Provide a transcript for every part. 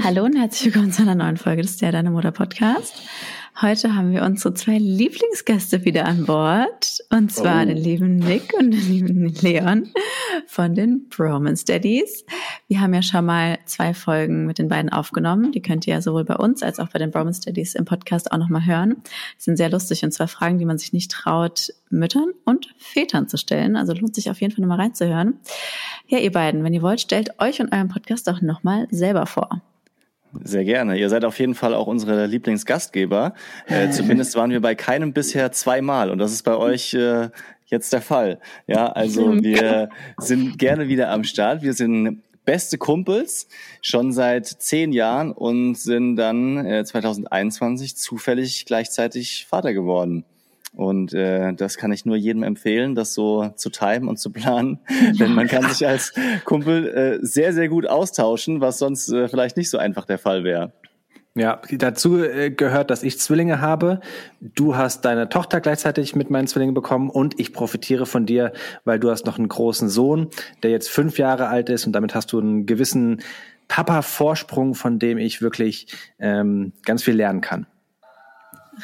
Hallo und herzlich willkommen zu einer neuen Folge des Der Deine Mutter Podcast. Heute haben wir unsere zwei Lieblingsgäste wieder an Bord. Und zwar oh. den lieben Nick und den lieben Leon von den Bromance Daddies. Wir haben ja schon mal zwei Folgen mit den beiden aufgenommen. Die könnt ihr ja sowohl bei uns als auch bei den Bromance Daddies im Podcast auch nochmal hören. Die sind sehr lustig und zwar Fragen, die man sich nicht traut, Müttern und Vätern zu stellen. Also lohnt sich auf jeden Fall nochmal reinzuhören. Ja, ihr beiden, wenn ihr wollt, stellt euch und euren Podcast auch nochmal selber vor. Sehr gerne. Ihr seid auf jeden Fall auch unsere Lieblingsgastgeber. Äh, zumindest waren wir bei keinem bisher zweimal und das ist bei euch äh, jetzt der Fall. Ja, also wir sind gerne wieder am Start. Wir sind beste Kumpels schon seit zehn Jahren und sind dann äh, 2021 zufällig gleichzeitig Vater geworden. Und äh, das kann ich nur jedem empfehlen, das so zu timen und zu planen. Denn man kann sich als Kumpel äh, sehr, sehr gut austauschen, was sonst äh, vielleicht nicht so einfach der Fall wäre. Ja, dazu äh, gehört, dass ich Zwillinge habe. Du hast deine Tochter gleichzeitig mit meinen Zwillingen bekommen und ich profitiere von dir, weil du hast noch einen großen Sohn, der jetzt fünf Jahre alt ist und damit hast du einen gewissen Papa-Vorsprung, von dem ich wirklich ähm, ganz viel lernen kann.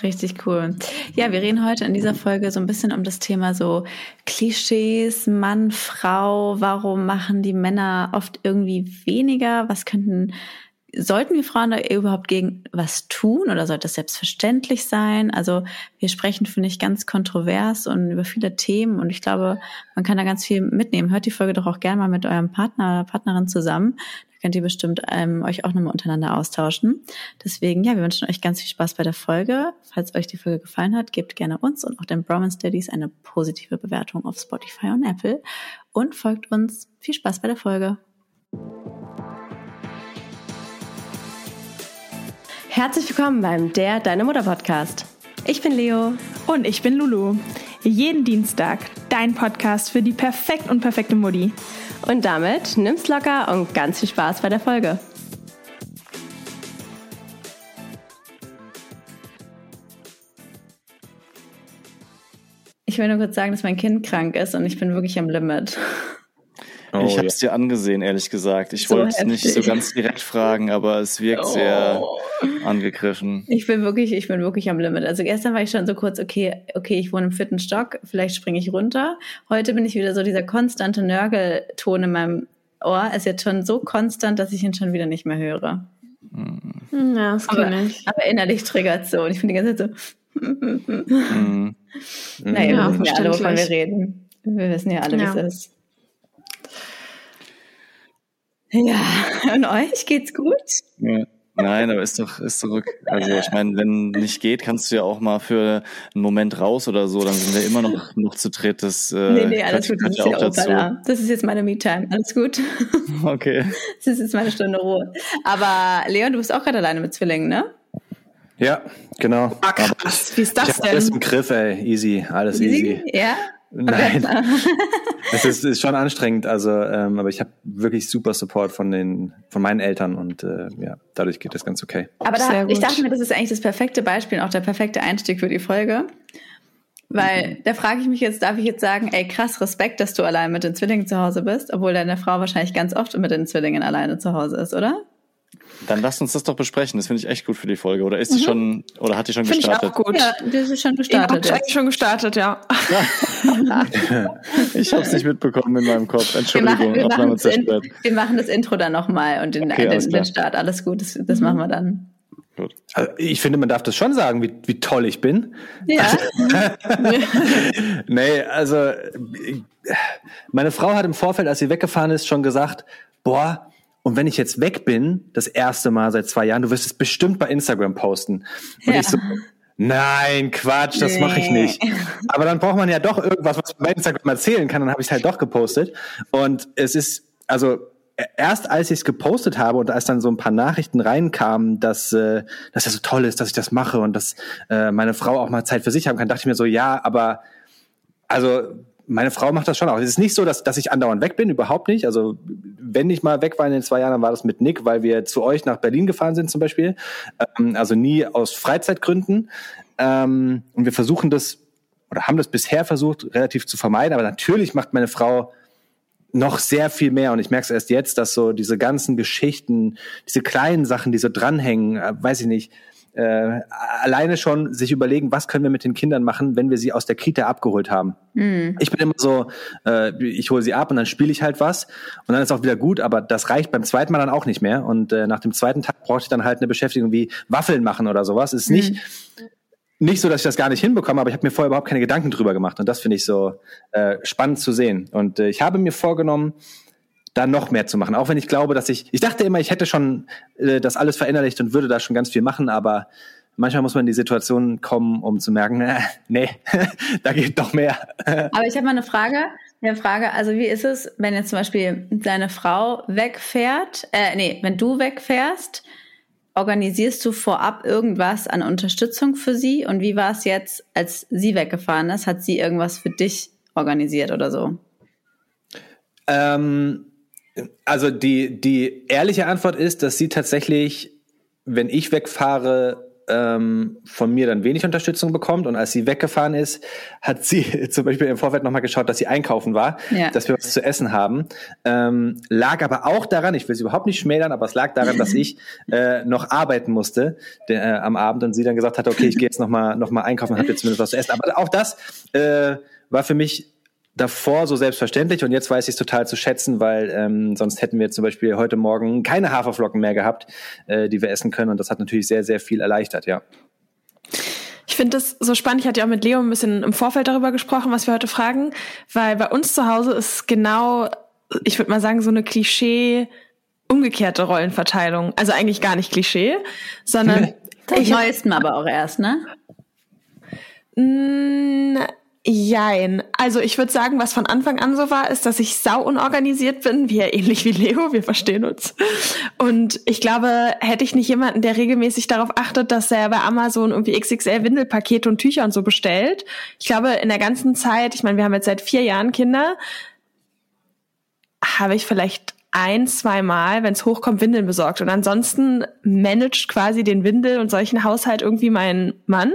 Richtig cool. Ja, wir reden heute in dieser Folge so ein bisschen um das Thema so Klischees, Mann, Frau, warum machen die Männer oft irgendwie weniger? Was könnten, sollten wir Frauen da überhaupt gegen was tun oder sollte das selbstverständlich sein? Also wir sprechen, finde ich, ganz kontrovers und über viele Themen und ich glaube, man kann da ganz viel mitnehmen. Hört die Folge doch auch gerne mal mit eurem Partner oder Partnerin zusammen könnt ihr bestimmt ähm, euch auch nochmal untereinander austauschen. Deswegen, ja, wir wünschen euch ganz viel Spaß bei der Folge. Falls euch die Folge gefallen hat, gebt gerne uns und auch den Bromance Daddies eine positive Bewertung auf Spotify und Apple und folgt uns. Viel Spaß bei der Folge. Herzlich willkommen beim Der Deine Mutter Podcast. Ich bin Leo. Und ich bin Lulu. Jeden Dienstag dein Podcast für die perfekt und perfekte Mutti. Und damit nimm's locker und ganz viel Spaß bei der Folge. Ich will nur kurz sagen, dass mein Kind krank ist und ich bin wirklich am Limit. Oh, ich habe es dir angesehen, ehrlich gesagt. Ich so wollte es nicht so ganz direkt fragen, aber es wirkt oh. sehr angegriffen. Ich bin wirklich, ich bin wirklich am Limit. Also gestern war ich schon so kurz, okay, okay, ich wohne im vierten Stock, vielleicht springe ich runter. Heute bin ich wieder so dieser konstante Nörgelton in meinem Ohr ist jetzt schon so konstant, dass ich ihn schon wieder nicht mehr höre. Hm. Ja, das kann aber, ich. Aber innerlich triggert so und ich bin die ganze Zeit so. mm. Naja, ja, wir wissen ja alle, wovon wir reden. Wir wissen ja alle, wie es ist. Ja, und euch geht's gut? Ja. Nein, aber ist doch, ist zurück. Also ich meine, wenn nicht geht, kannst du ja auch mal für einen Moment raus oder so, dann sind wir immer noch, noch zu dritt. Das, äh, nee, nee, alles gut, das ist, auch dazu. das ist jetzt meine Me-Time. Alles gut. Okay. Das ist jetzt meine Stunde Ruhe. Aber Leon, du bist auch gerade alleine mit Zwillingen, ne? Ja, genau. Ah, krass. Wie ist das ich denn? Alles im Griff, ey. Easy, alles easy. easy. Ja? Nein, es ist, ist schon anstrengend, also ähm, aber ich habe wirklich super Support von den von meinen Eltern und äh, ja, dadurch geht das ganz okay. Aber da, ich dachte mir, das ist eigentlich das perfekte Beispiel, auch der perfekte Einstieg für die Folge, weil mhm. da frage ich mich jetzt, darf ich jetzt sagen, ey krass Respekt, dass du allein mit den Zwillingen zu Hause bist, obwohl deine Frau wahrscheinlich ganz oft mit den Zwillingen alleine zu Hause ist, oder? Dann lasst uns das doch besprechen. Das finde ich echt gut für die Folge. Oder ist mhm. schon, oder hat die schon find gestartet? Ich auch gut. Ja, das ist schon gestartet. Ich schon gestartet, ja. ich habe es nicht mitbekommen in meinem Kopf. Entschuldigung, wir machen, wir machen, zerstört. wir machen das Intro dann nochmal und den, okay, den, den, Start. Alles gut, das, das mhm. machen wir dann. Gut. Also ich finde, man darf das schon sagen, wie, wie toll ich bin. Ja. nee, also meine Frau hat im Vorfeld, als sie weggefahren ist, schon gesagt, boah, und wenn ich jetzt weg bin, das erste Mal seit zwei Jahren, du wirst es bestimmt bei Instagram posten. Und ja. ich so, nein, Quatsch, das nee. mache ich nicht. Aber dann braucht man ja doch irgendwas, was man bei Instagram erzählen kann. Dann habe ich es halt doch gepostet. Und es ist, also erst als ich es gepostet habe und als dann so ein paar Nachrichten reinkamen, dass, äh, dass das so toll ist, dass ich das mache und dass äh, meine Frau auch mal Zeit für sich haben kann, dachte ich mir so, ja, aber also meine Frau macht das schon auch. Es ist nicht so, dass, dass ich andauernd weg bin, überhaupt nicht. Also wenn ich mal weg war in den zwei Jahren, dann war das mit Nick, weil wir zu euch nach Berlin gefahren sind zum Beispiel. Ähm, also nie aus Freizeitgründen. Ähm, und wir versuchen das oder haben das bisher versucht, relativ zu vermeiden. Aber natürlich macht meine Frau noch sehr viel mehr. Und ich merke es erst jetzt, dass so diese ganzen Geschichten, diese kleinen Sachen, die so dranhängen, äh, weiß ich nicht, äh, alleine schon sich überlegen, was können wir mit den Kindern machen, wenn wir sie aus der Kita abgeholt haben. Mhm. Ich bin immer so, äh, ich hole sie ab und dann spiele ich halt was und dann ist auch wieder gut, aber das reicht beim zweiten Mal dann auch nicht mehr. Und äh, nach dem zweiten Tag brauchte ich dann halt eine Beschäftigung wie Waffeln machen oder sowas. Ist nicht mhm nicht so, dass ich das gar nicht hinbekomme, aber ich habe mir vorher überhaupt keine Gedanken drüber gemacht und das finde ich so äh, spannend zu sehen. Und äh, ich habe mir vorgenommen, da noch mehr zu machen. Auch wenn ich glaube, dass ich, ich dachte immer, ich hätte schon äh, das alles verinnerlicht und würde da schon ganz viel machen, aber manchmal muss man in die Situation kommen, um zu merken, äh, nee, da geht doch mehr. aber ich habe mal eine Frage. Eine Frage, also wie ist es, wenn jetzt zum Beispiel deine Frau wegfährt, äh, nee, wenn du wegfährst, organisierst du vorab irgendwas an Unterstützung für sie? Und wie war es jetzt, als sie weggefahren ist? Hat sie irgendwas für dich organisiert oder so? Ähm, also die, die ehrliche Antwort ist, dass sie tatsächlich, wenn ich wegfahre, ähm, von mir dann wenig Unterstützung bekommt. Und als sie weggefahren ist, hat sie zum Beispiel im Vorfeld nochmal geschaut, dass sie einkaufen war, ja. dass wir was zu essen haben. Ähm, lag aber auch daran, ich will sie überhaupt nicht schmälern, aber es lag daran, dass ich äh, noch arbeiten musste der, äh, am Abend und sie dann gesagt hat, okay, ich gehe jetzt nochmal noch mal einkaufen und habe jetzt zumindest was zu essen. Aber auch das äh, war für mich davor so selbstverständlich und jetzt weiß ich es total zu schätzen, weil ähm, sonst hätten wir zum Beispiel heute Morgen keine Haferflocken mehr gehabt, äh, die wir essen können und das hat natürlich sehr, sehr viel erleichtert, ja. Ich finde das so spannend. Ich hatte ja auch mit Leo ein bisschen im Vorfeld darüber gesprochen, was wir heute fragen, weil bei uns zu Hause ist genau, ich würde mal sagen, so eine Klischee umgekehrte Rollenverteilung. Also eigentlich gar nicht Klischee, sondern ich neuesten aber auch erst, ne? Jein. Also ich würde sagen, was von Anfang an so war, ist, dass ich sau unorganisiert bin, wie ähnlich wie Leo, wir verstehen uns. Und ich glaube, hätte ich nicht jemanden, der regelmäßig darauf achtet, dass er bei Amazon irgendwie XXL Windelpakete und Tücher und so bestellt. Ich glaube, in der ganzen Zeit, ich meine, wir haben jetzt seit vier Jahren Kinder, habe ich vielleicht ein, zwei Mal, wenn es hochkommt, Windeln besorgt. Und ansonsten managt quasi den Windel und solchen Haushalt irgendwie mein Mann.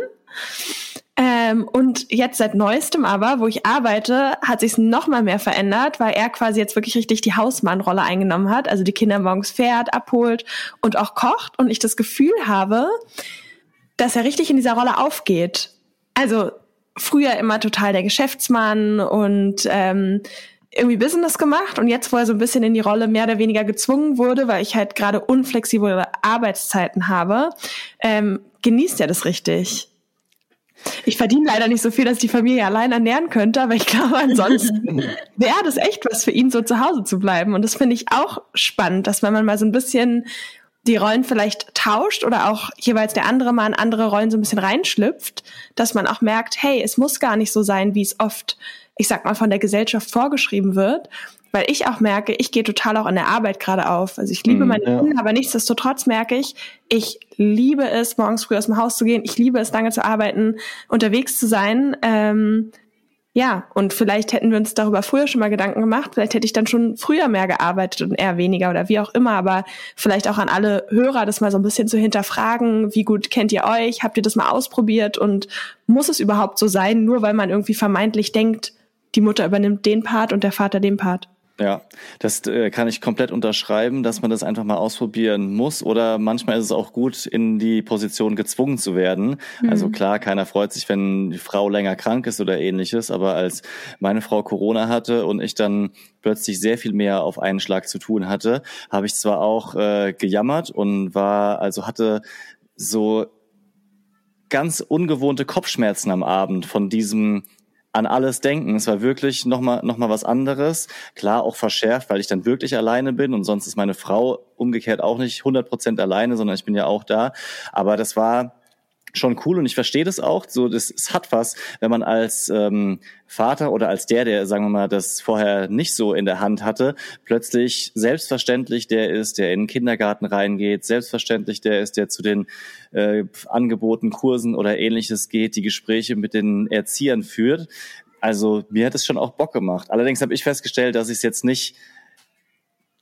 Ähm, und jetzt seit neuestem aber, wo ich arbeite, hat sich noch mal mehr verändert, weil er quasi jetzt wirklich richtig die Hausmannrolle eingenommen hat, also die Kinder morgens fährt, abholt und auch kocht und ich das Gefühl habe, dass er richtig in dieser Rolle aufgeht. Also früher immer total der Geschäftsmann und ähm, irgendwie Business gemacht und jetzt, wo er so ein bisschen in die Rolle mehr oder weniger gezwungen wurde, weil ich halt gerade unflexible Arbeitszeiten habe, ähm, genießt er das richtig. Ich verdiene leider nicht so viel, dass ich die Familie allein ernähren könnte, aber ich glaube, ansonsten wäre das echt was für ihn, so zu Hause zu bleiben. Und das finde ich auch spannend, dass wenn man mal so ein bisschen die Rollen vielleicht tauscht oder auch jeweils der andere mal in andere Rollen so ein bisschen reinschlüpft, dass man auch merkt, hey, es muss gar nicht so sein, wie es oft, ich sag mal, von der Gesellschaft vorgeschrieben wird, weil ich auch merke, ich gehe total auch in der Arbeit gerade auf. Also ich liebe mm, meine ja. Kinder, aber nichtsdestotrotz merke ich, ich liebe es, morgens früh aus dem Haus zu gehen. Ich liebe es, lange zu arbeiten, unterwegs zu sein. Ähm, ja, und vielleicht hätten wir uns darüber früher schon mal Gedanken gemacht. Vielleicht hätte ich dann schon früher mehr gearbeitet und eher weniger oder wie auch immer. Aber vielleicht auch an alle Hörer, das mal so ein bisschen zu hinterfragen. Wie gut kennt ihr euch? Habt ihr das mal ausprobiert? Und muss es überhaupt so sein, nur weil man irgendwie vermeintlich denkt, die Mutter übernimmt den Part und der Vater den Part? Ja, das äh, kann ich komplett unterschreiben, dass man das einfach mal ausprobieren muss. Oder manchmal ist es auch gut, in die Position gezwungen zu werden. Mhm. Also klar, keiner freut sich, wenn die Frau länger krank ist oder ähnliches. Aber als meine Frau Corona hatte und ich dann plötzlich sehr viel mehr auf einen Schlag zu tun hatte, habe ich zwar auch äh, gejammert und war, also hatte so ganz ungewohnte Kopfschmerzen am Abend von diesem an alles denken. Es war wirklich nochmal noch mal was anderes. Klar, auch verschärft, weil ich dann wirklich alleine bin und sonst ist meine Frau umgekehrt auch nicht 100 Prozent alleine, sondern ich bin ja auch da. Aber das war schon cool und ich verstehe das auch. So, das, es hat was, wenn man als ähm, Vater oder als der, der, sagen wir mal, das vorher nicht so in der Hand hatte, plötzlich selbstverständlich der ist, der in den Kindergarten reingeht, selbstverständlich der ist, der zu den äh, Angeboten, Kursen oder ähnliches geht, die Gespräche mit den Erziehern führt. Also mir hat es schon auch Bock gemacht. Allerdings habe ich festgestellt, dass ich es jetzt nicht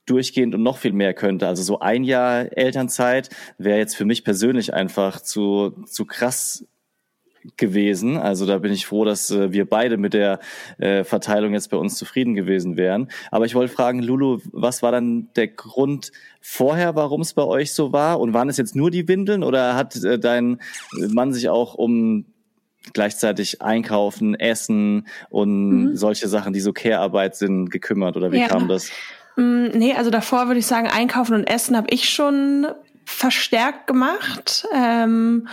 durchgehend und noch viel mehr könnte. Also so ein Jahr Elternzeit wäre jetzt für mich persönlich einfach zu, zu krass gewesen. Also da bin ich froh, dass äh, wir beide mit der äh, Verteilung jetzt bei uns zufrieden gewesen wären. Aber ich wollte fragen, Lulu, was war dann der Grund vorher, warum es bei euch so war? Und waren es jetzt nur die Windeln oder hat äh, dein Mann sich auch um gleichzeitig einkaufen, essen und mhm. solche Sachen, die so Care-Arbeit sind, gekümmert? Oder wie ja. kam das? Mm, nee, also davor würde ich sagen, einkaufen und essen habe ich schon verstärkt gemacht. Ähm,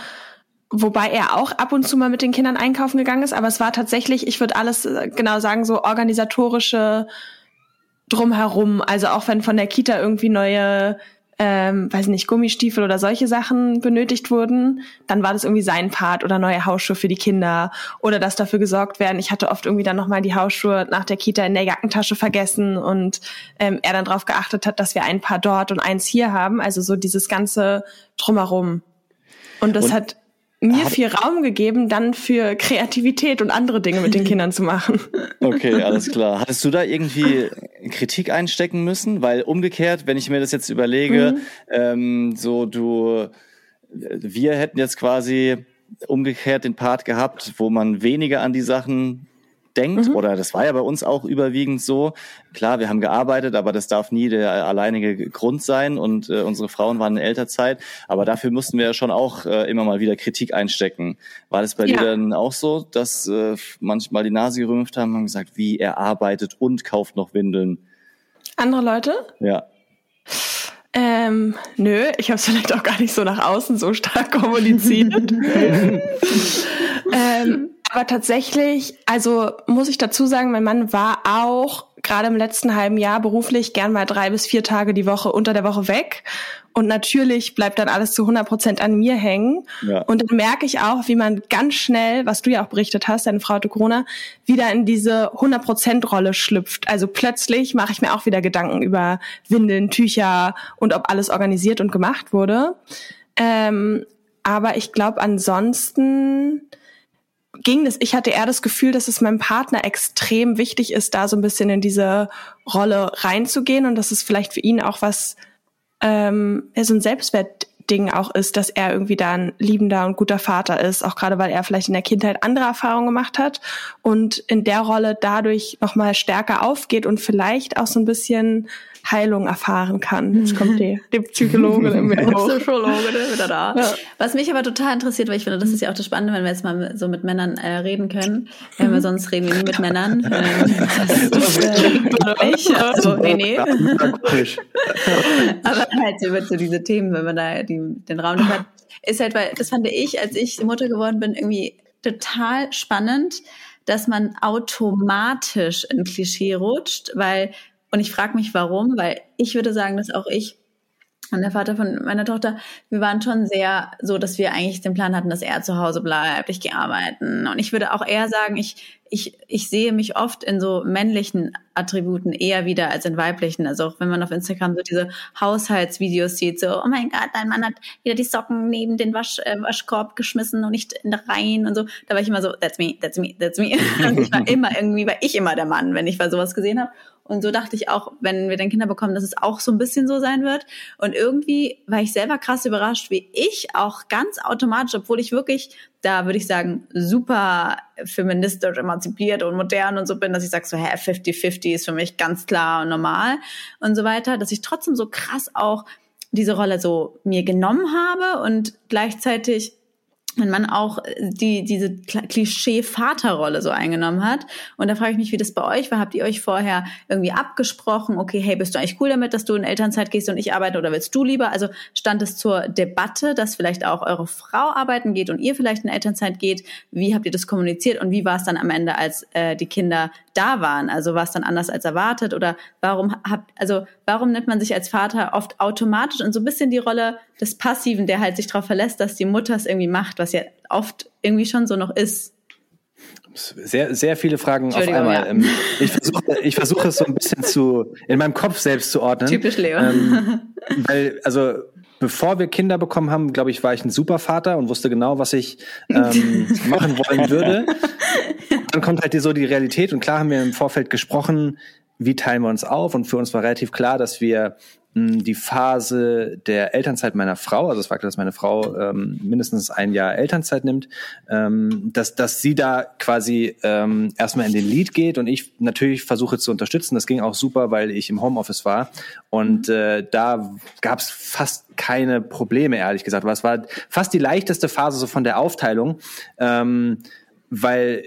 Wobei er auch ab und zu mal mit den Kindern einkaufen gegangen ist, aber es war tatsächlich, ich würde alles äh, genau sagen, so organisatorische drumherum. Also auch wenn von der Kita irgendwie neue, ähm, weiß nicht, Gummistiefel oder solche Sachen benötigt wurden, dann war das irgendwie sein Part oder neue Hausschuhe für die Kinder oder dass dafür gesorgt werden. Ich hatte oft irgendwie dann nochmal die Hausschuhe nach der Kita in der Jackentasche vergessen und ähm, er dann darauf geachtet hat, dass wir ein Paar dort und eins hier haben. Also so dieses ganze drumherum. Und das und hat mir viel Raum gegeben, dann für Kreativität und andere Dinge mit den Kindern zu machen. Okay, alles klar. Hattest du da irgendwie Kritik einstecken müssen? Weil umgekehrt, wenn ich mir das jetzt überlege, mhm. ähm, so du, wir hätten jetzt quasi umgekehrt den Part gehabt, wo man weniger an die Sachen denkt, mhm. oder das war ja bei uns auch überwiegend so. Klar, wir haben gearbeitet, aber das darf nie der alleinige Grund sein und äh, unsere Frauen waren in Elternzeit, aber dafür mussten wir ja schon auch äh, immer mal wieder Kritik einstecken. War das bei ja. dir dann auch so, dass äh, manchmal die Nase gerümpft haben und gesagt, wie er arbeitet und kauft noch Windeln? Andere Leute? Ja. Ähm, nö, ich habe es vielleicht auch gar nicht so nach außen so stark kommuniziert. ähm, aber tatsächlich, also muss ich dazu sagen, mein Mann war auch gerade im letzten halben Jahr beruflich gern mal drei bis vier Tage die Woche unter der Woche weg. Und natürlich bleibt dann alles zu 100 Prozent an mir hängen. Ja. Und dann merke ich auch, wie man ganz schnell, was du ja auch berichtet hast, deine Frau hatte Corona, wieder in diese 100 Prozent Rolle schlüpft. Also plötzlich mache ich mir auch wieder Gedanken über Windeln, Tücher und ob alles organisiert und gemacht wurde. Ähm, aber ich glaube ansonsten ging das, ich hatte eher das Gefühl, dass es meinem Partner extrem wichtig ist, da so ein bisschen in diese Rolle reinzugehen und dass es vielleicht für ihn auch was, ähm, so ein Selbstwertding auch ist, dass er irgendwie da ein liebender und guter Vater ist, auch gerade weil er vielleicht in der Kindheit andere Erfahrungen gemacht hat und in der Rolle dadurch nochmal stärker aufgeht und vielleicht auch so ein bisschen Heilung erfahren kann. Jetzt kommt die, die Psychologin in mir hoch. Psychologin wieder da. Ja. Was mich aber total interessiert, weil ich finde, das ist ja auch das Spannende, wenn wir jetzt mal so mit Männern äh, reden können. Äh, mhm. sonst reden wir nie mit Männern. Ähm, das ist, äh, ich, also, nee, nee. aber halt über so diese Themen, wenn man da die, den Raum hat, ist halt, weil das fand ich, als ich Mutter geworden bin, irgendwie total spannend, dass man automatisch in Klischee rutscht, weil und ich frage mich, warum, weil ich würde sagen, dass auch ich und der Vater von meiner Tochter, wir waren schon sehr so, dass wir eigentlich den Plan hatten, dass er zu Hause bleibt, ich gehe arbeiten. Und ich würde auch eher sagen, ich, ich, ich sehe mich oft in so männlichen Attributen eher wieder als in weiblichen. Also auch wenn man auf Instagram so diese Haushaltsvideos sieht, so, oh mein Gott, dein Mann hat wieder die Socken neben den Wasch, äh, Waschkorb geschmissen und nicht in der Reihen und so. Da war ich immer so, that's me, that's me, that's me. Und ich war immer irgendwie, war ich immer der Mann, wenn ich mal sowas gesehen habe. Und so dachte ich auch, wenn wir dann Kinder bekommen, dass es auch so ein bisschen so sein wird. Und irgendwie war ich selber krass überrascht, wie ich auch ganz automatisch, obwohl ich wirklich, da würde ich sagen, super feministisch, emanzipiert und modern und so bin, dass ich sage so, hä, 50-50 ist für mich ganz klar und normal und so weiter, dass ich trotzdem so krass auch diese Rolle so mir genommen habe und gleichzeitig wenn man auch äh, die, diese Klischee-Vaterrolle so eingenommen hat. Und da frage ich mich, wie das bei euch war. Habt ihr euch vorher irgendwie abgesprochen? Okay, hey, bist du eigentlich cool damit, dass du in Elternzeit gehst und ich arbeite oder willst du lieber? Also stand es zur Debatte, dass vielleicht auch eure Frau arbeiten geht und ihr vielleicht in Elternzeit geht? Wie habt ihr das kommuniziert und wie war es dann am Ende, als äh, die Kinder da waren? Also war es dann anders als erwartet oder warum habt, also warum nimmt man sich als Vater oft automatisch in so ein bisschen die Rolle des Passiven, der halt sich darauf verlässt, dass die Mutter es irgendwie macht, was ja oft irgendwie schon so noch ist? Sehr, sehr viele Fragen auf einmal. Ja. Ähm, ich versuche ich versuche es so ein bisschen zu, in meinem Kopf selbst zu ordnen. Typisch Leo. Ähm, weil, also, bevor wir Kinder bekommen haben, glaube ich, war ich ein super Vater und wusste genau, was ich ähm, machen wollen würde. Dann kommt halt so die Realität und klar haben wir im Vorfeld gesprochen, wie teilen wir uns auf? Und für uns war relativ klar, dass wir die Phase der Elternzeit meiner Frau, also es war klar, dass meine Frau ähm, mindestens ein Jahr Elternzeit nimmt, ähm, dass, dass sie da quasi ähm, erstmal in den Lead geht und ich natürlich versuche zu unterstützen. Das ging auch super, weil ich im Homeoffice war und äh, da gab es fast keine Probleme, ehrlich gesagt. Aber es war fast die leichteste Phase so von der Aufteilung, ähm, weil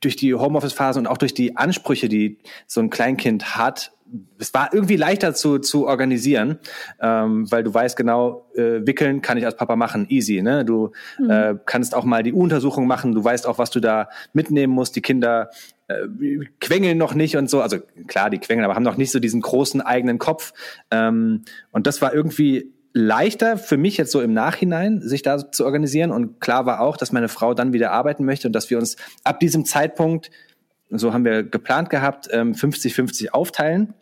durch die Homeoffice-Phase und auch durch die Ansprüche, die so ein Kleinkind hat, es war irgendwie leichter zu, zu organisieren, ähm, weil du weißt genau, äh, wickeln kann ich als Papa machen, easy. Ne? Du mhm. äh, kannst auch mal die U-Untersuchung machen, du weißt auch, was du da mitnehmen musst. Die Kinder äh, quengeln noch nicht und so. Also klar, die quengeln, aber haben noch nicht so diesen großen eigenen Kopf. Ähm, und das war irgendwie leichter für mich jetzt so im Nachhinein, sich da zu organisieren. Und klar war auch, dass meine Frau dann wieder arbeiten möchte und dass wir uns ab diesem Zeitpunkt so haben wir geplant gehabt, 50-50 ähm, aufteilen.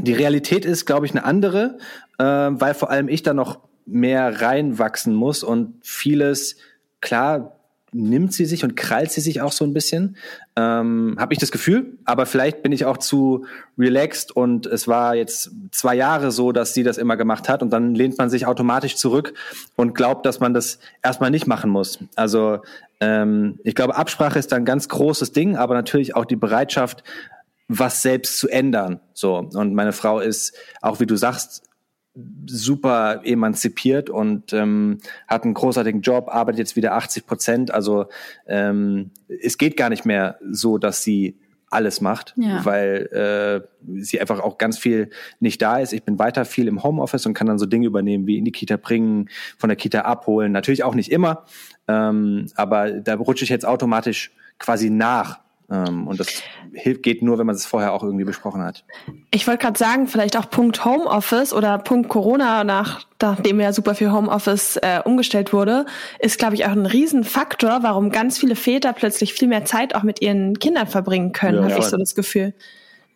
Die Realität ist, glaube ich, eine andere, äh, weil vor allem ich da noch mehr reinwachsen muss und vieles, klar, nimmt sie sich und krallt sie sich auch so ein bisschen, ähm, habe ich das Gefühl. Aber vielleicht bin ich auch zu relaxed und es war jetzt zwei Jahre so, dass sie das immer gemacht hat und dann lehnt man sich automatisch zurück und glaubt, dass man das erstmal nicht machen muss. Also ähm, ich glaube, Absprache ist ein ganz großes Ding, aber natürlich auch die Bereitschaft, was selbst zu ändern. So und meine Frau ist auch, wie du sagst, super emanzipiert und ähm, hat einen großartigen Job, arbeitet jetzt wieder 80 Prozent. Also ähm, es geht gar nicht mehr so, dass sie alles macht, ja. weil äh, sie einfach auch ganz viel nicht da ist. Ich bin weiter viel im Homeoffice und kann dann so Dinge übernehmen, wie in die Kita bringen, von der Kita abholen. Natürlich auch nicht immer, ähm, aber da rutsche ich jetzt automatisch quasi nach und das hilft, geht nur, wenn man es vorher auch irgendwie besprochen hat. Ich wollte gerade sagen, vielleicht auch Punkt Homeoffice oder Punkt Corona, nach, nachdem ja super viel Homeoffice äh, umgestellt wurde, ist, glaube ich, auch ein Riesenfaktor, warum ganz viele Väter plötzlich viel mehr Zeit auch mit ihren Kindern verbringen können, ja, habe ja. ich so das Gefühl.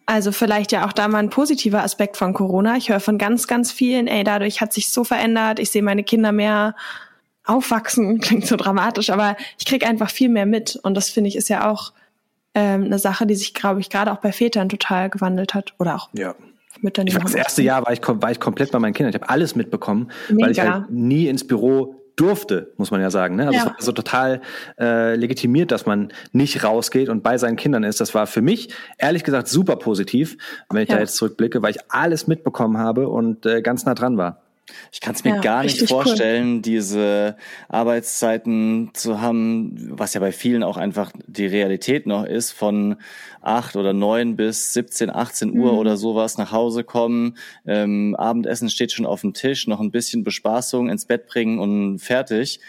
Also vielleicht ja auch da mal ein positiver Aspekt von Corona. Ich höre von ganz, ganz vielen, ey, dadurch hat sich so verändert, ich sehe meine Kinder mehr aufwachsen, klingt so dramatisch, aber ich krieg einfach viel mehr mit. Und das finde ich ist ja auch ähm, eine Sache, die sich, glaube ich, gerade auch bei Vätern total gewandelt hat. Oder auch ja. Müttern. Ich das erste Jahr war ich, war ich komplett bei meinen Kindern. Ich habe alles mitbekommen, Mega. weil ich halt nie ins Büro durfte, muss man ja sagen. Ne? Also ja. es war so total äh, legitimiert, dass man nicht rausgeht und bei seinen Kindern ist. Das war für mich ehrlich gesagt super positiv, wenn ich ja. da jetzt zurückblicke, weil ich alles mitbekommen habe und äh, ganz nah dran war. Ich kann es mir ja, gar nicht vorstellen, cool. diese Arbeitszeiten zu haben, was ja bei vielen auch einfach die Realität noch ist, von acht oder neun bis 17, 18 Uhr mhm. oder sowas nach Hause kommen, ähm, Abendessen steht schon auf dem Tisch, noch ein bisschen Bespaßung ins Bett bringen und fertig.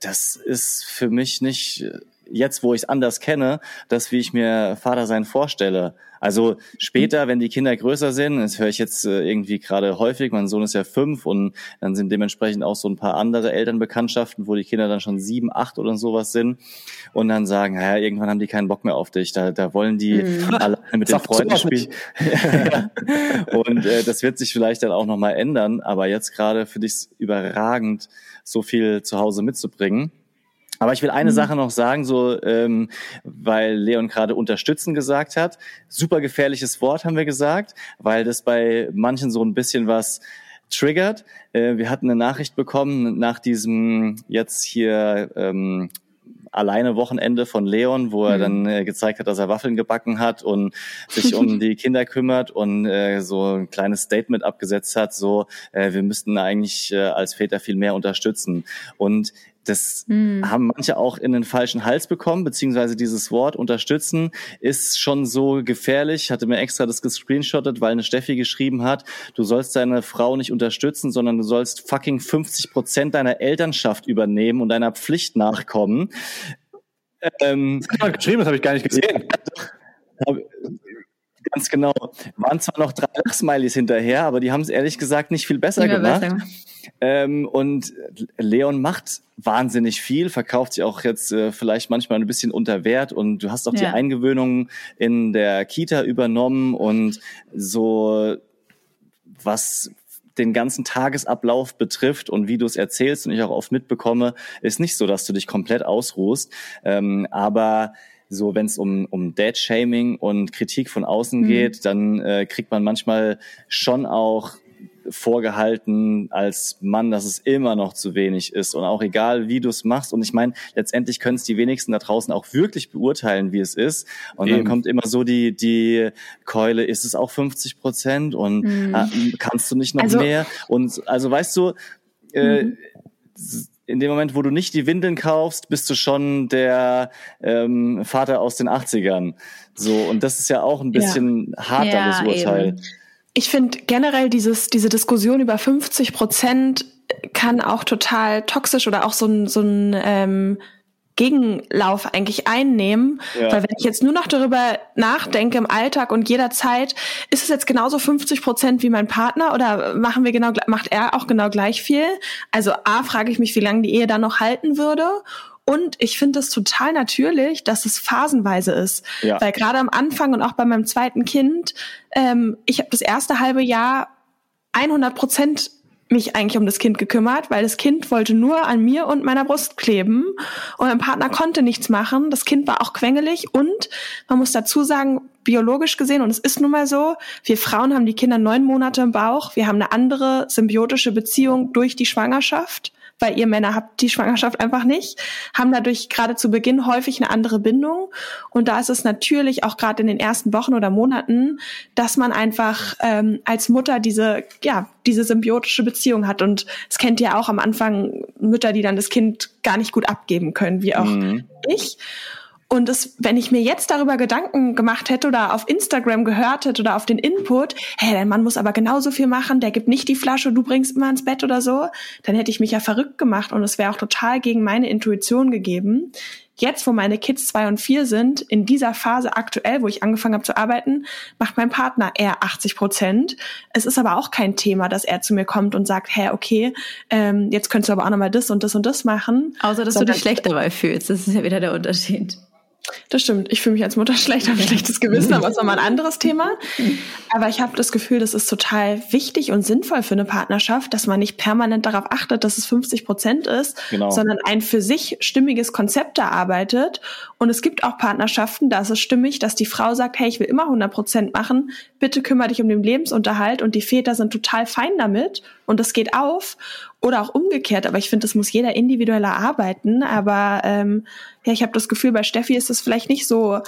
Das ist für mich nicht jetzt, wo ich es anders kenne, das, wie ich mir Vater sein vorstelle. Also später, wenn die Kinder größer sind, das höre ich jetzt äh, irgendwie gerade häufig, mein Sohn ist ja fünf und dann sind dementsprechend auch so ein paar andere Elternbekanntschaften, wo die Kinder dann schon sieben, acht oder sowas sind und dann sagen, naja, irgendwann haben die keinen Bock mehr auf dich, da, da wollen die mhm. alleine mit den Freunden spielen. Und äh, das wird sich vielleicht dann auch nochmal ändern, aber jetzt gerade finde ich es überragend, so viel zu Hause mitzubringen. Aber ich will eine mhm. Sache noch sagen, so ähm, weil Leon gerade unterstützen gesagt hat. Super gefährliches Wort haben wir gesagt, weil das bei manchen so ein bisschen was triggert. Äh, wir hatten eine Nachricht bekommen nach diesem jetzt hier ähm, alleine Wochenende von Leon, wo er mhm. dann äh, gezeigt hat, dass er Waffeln gebacken hat und sich um die Kinder kümmert und äh, so ein kleines Statement abgesetzt hat, so äh, wir müssten eigentlich äh, als Väter viel mehr unterstützen. Und das mhm. haben manche auch in den falschen Hals bekommen, beziehungsweise dieses Wort unterstützen ist schon so gefährlich. Ich hatte mir extra das gescreenshottet, weil eine Steffi geschrieben hat, du sollst deine Frau nicht unterstützen, sondern du sollst fucking 50 Prozent deiner Elternschaft übernehmen und deiner Pflicht nachkommen. Ähm, das geschrieben, das habe ich gar nicht gesehen. Ganz genau. Waren zwar noch drei Lachsmilies hinterher, aber die haben es ehrlich gesagt nicht viel besser gemacht. Besser. Ähm, und Leon macht wahnsinnig viel, verkauft sich auch jetzt äh, vielleicht manchmal ein bisschen unter Wert und du hast auch ja. die Eingewöhnung in der Kita übernommen und so was den ganzen Tagesablauf betrifft und wie du es erzählst und ich auch oft mitbekomme, ist nicht so, dass du dich komplett ausruhst. Ähm, aber so wenn es um, um Dad-Shaming und Kritik von außen mhm. geht, dann äh, kriegt man manchmal schon auch vorgehalten als Mann, dass es immer noch zu wenig ist und auch egal, wie du es machst. Und ich meine, letztendlich können es die wenigsten da draußen auch wirklich beurteilen, wie es ist. Und Eben. dann kommt immer so die die Keule, ist es auch 50 Prozent und mhm. äh, kannst du nicht noch also, mehr? Und also weißt du, äh, mhm in dem Moment, wo du nicht die Windeln kaufst, bist du schon der ähm, Vater aus den 80ern. So, und das ist ja auch ein bisschen ja. hart, ja, das Urteil. Eben. Ich finde generell dieses, diese Diskussion über 50 Prozent kann auch total toxisch oder auch so ein, so ein ähm, Gegenlauf eigentlich einnehmen. Ja. Weil wenn ich jetzt nur noch darüber nachdenke im Alltag und jederzeit, ist es jetzt genauso 50 Prozent wie mein Partner oder machen wir genau, macht er auch genau gleich viel? Also A, frage ich mich, wie lange die Ehe dann noch halten würde. Und ich finde es total natürlich, dass es phasenweise ist. Ja. Weil gerade am Anfang und auch bei meinem zweiten Kind, ähm, ich habe das erste halbe Jahr 100 Prozent mich eigentlich um das Kind gekümmert, weil das Kind wollte nur an mir und meiner Brust kleben und mein Partner konnte nichts machen. Das Kind war auch quengelig und man muss dazu sagen, biologisch gesehen, und es ist nun mal so, wir Frauen haben die Kinder neun Monate im Bauch, wir haben eine andere symbiotische Beziehung durch die Schwangerschaft weil ihr Männer habt die Schwangerschaft einfach nicht, haben dadurch gerade zu Beginn häufig eine andere Bindung. Und da ist es natürlich auch gerade in den ersten Wochen oder Monaten, dass man einfach ähm, als Mutter diese, ja, diese symbiotische Beziehung hat. Und es kennt ihr auch am Anfang Mütter, die dann das Kind gar nicht gut abgeben können, wie auch mhm. ich. Und das, wenn ich mir jetzt darüber Gedanken gemacht hätte oder auf Instagram gehört hätte oder auf den Input, hey, dein Mann muss aber genauso viel machen, der gibt nicht die Flasche, du bringst immer ins Bett oder so, dann hätte ich mich ja verrückt gemacht und es wäre auch total gegen meine Intuition gegeben. Jetzt, wo meine Kids zwei und vier sind, in dieser Phase aktuell, wo ich angefangen habe zu arbeiten, macht mein Partner eher 80 Prozent. Es ist aber auch kein Thema, dass er zu mir kommt und sagt, hey, okay, ähm, jetzt könntest du aber auch nochmal das und das und das machen. Außer, dass Sondern, du dich schlecht dabei fühlst. Das ist ja wieder der Unterschied. Das stimmt. Ich fühle mich als Mutter schlecht, habe ein schlechtes Gewissen, aber das ist nochmal ein anderes Thema. Aber ich habe das Gefühl, das ist total wichtig und sinnvoll für eine Partnerschaft, dass man nicht permanent darauf achtet, dass es 50 Prozent ist, genau. sondern ein für sich stimmiges Konzept erarbeitet. Und es gibt auch Partnerschaften, da ist es stimmig, dass die Frau sagt, hey, ich will immer 100 Prozent machen, bitte kümmere dich um den Lebensunterhalt und die Väter sind total fein damit und das geht auf. Oder auch umgekehrt, aber ich finde, das muss jeder individueller arbeiten. Aber ähm, ja, ich habe das Gefühl, bei Steffi ist es vielleicht nicht so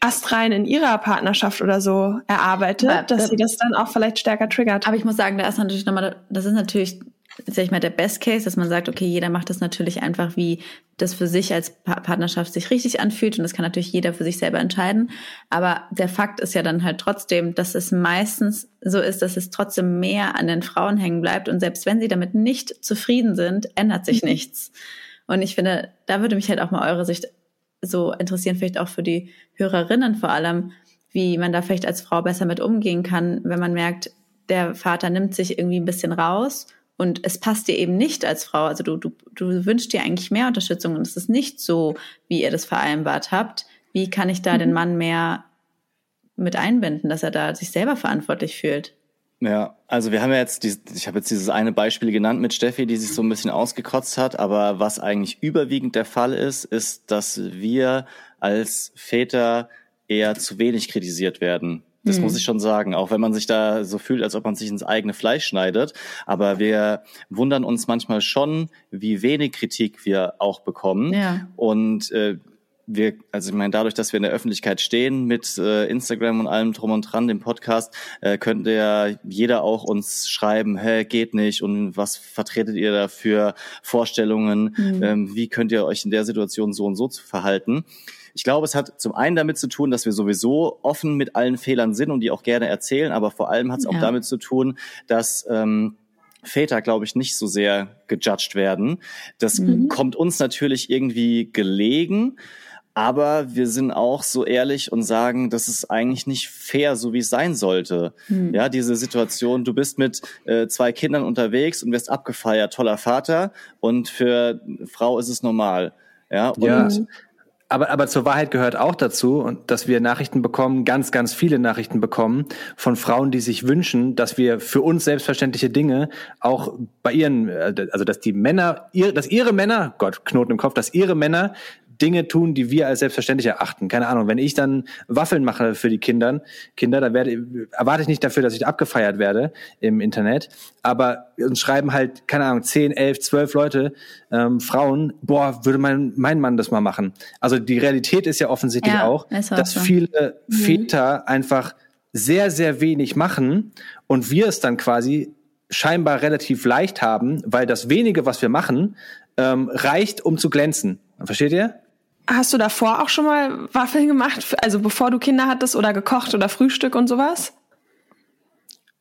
astrein in ihrer Partnerschaft oder so erarbeitet, aber, dass sie das dann auch vielleicht stärker triggert. Aber ich muss sagen, da ist natürlich nochmal, das ist natürlich sag ich mal, der Best Case, dass man sagt, okay, jeder macht das natürlich einfach, wie das für sich als Partnerschaft sich richtig anfühlt. Und das kann natürlich jeder für sich selber entscheiden. Aber der Fakt ist ja dann halt trotzdem, dass es meistens so ist, dass es trotzdem mehr an den Frauen hängen bleibt. Und selbst wenn sie damit nicht zufrieden sind, ändert sich mhm. nichts. Und ich finde, da würde mich halt auch mal eure Sicht so interessieren, vielleicht auch für die Hörerinnen vor allem, wie man da vielleicht als Frau besser mit umgehen kann, wenn man merkt, der Vater nimmt sich irgendwie ein bisschen raus und es passt dir eben nicht als Frau. Also du, du, du wünschst dir eigentlich mehr Unterstützung und es ist nicht so, wie ihr das vereinbart habt. Wie kann ich da mhm. den Mann mehr mit einbinden, dass er da sich selber verantwortlich fühlt? Ja, also wir haben ja jetzt, die, ich habe jetzt dieses eine Beispiel genannt mit Steffi, die sich so ein bisschen ausgekotzt hat, aber was eigentlich überwiegend der Fall ist, ist, dass wir als Väter eher zu wenig kritisiert werden. Das mhm. muss ich schon sagen, auch wenn man sich da so fühlt, als ob man sich ins eigene Fleisch schneidet. Aber wir wundern uns manchmal schon, wie wenig Kritik wir auch bekommen. Ja. Und äh, wir, also ich meine, dadurch, dass wir in der Öffentlichkeit stehen mit äh, Instagram und allem drum und dran, dem Podcast, äh, könnte ja jeder auch uns schreiben, hä, geht nicht und was vertretet ihr da für Vorstellungen, mhm. ähm, wie könnt ihr euch in der Situation so und so verhalten. Ich glaube, es hat zum einen damit zu tun, dass wir sowieso offen mit allen Fehlern sind und die auch gerne erzählen, aber vor allem hat es ja. auch damit zu tun, dass ähm, Väter, glaube ich, nicht so sehr gejudged werden. Das mhm. kommt uns natürlich irgendwie gelegen. Aber wir sind auch so ehrlich und sagen, das ist eigentlich nicht fair, so wie es sein sollte. Mhm. Ja, diese Situation, du bist mit äh, zwei Kindern unterwegs und wirst abgefeiert, toller Vater, und für Frau ist es normal. Ja, und ja aber, aber zur Wahrheit gehört auch dazu, dass wir Nachrichten bekommen, ganz, ganz viele Nachrichten bekommen von Frauen, die sich wünschen, dass wir für uns selbstverständliche Dinge auch bei ihren, äh, also dass die Männer, dass ihre Männer, Gott, Knoten im Kopf, dass ihre Männer Dinge tun, die wir als selbstverständlich erachten. Keine Ahnung, wenn ich dann Waffeln mache für die Kinder, Kinder, da werde, erwarte ich nicht dafür, dass ich abgefeiert werde im Internet, aber uns schreiben halt, keine Ahnung, 10, 11, 12 Leute, ähm, Frauen, boah, würde mein, mein Mann das mal machen. Also die Realität ist ja offensichtlich ja, auch, dass so. viele mhm. Väter einfach sehr, sehr wenig machen und wir es dann quasi scheinbar relativ leicht haben, weil das wenige, was wir machen, ähm, reicht, um zu glänzen. Versteht ihr? Hast du davor auch schon mal Waffeln gemacht? Also bevor du Kinder hattest oder gekocht oder Frühstück und sowas?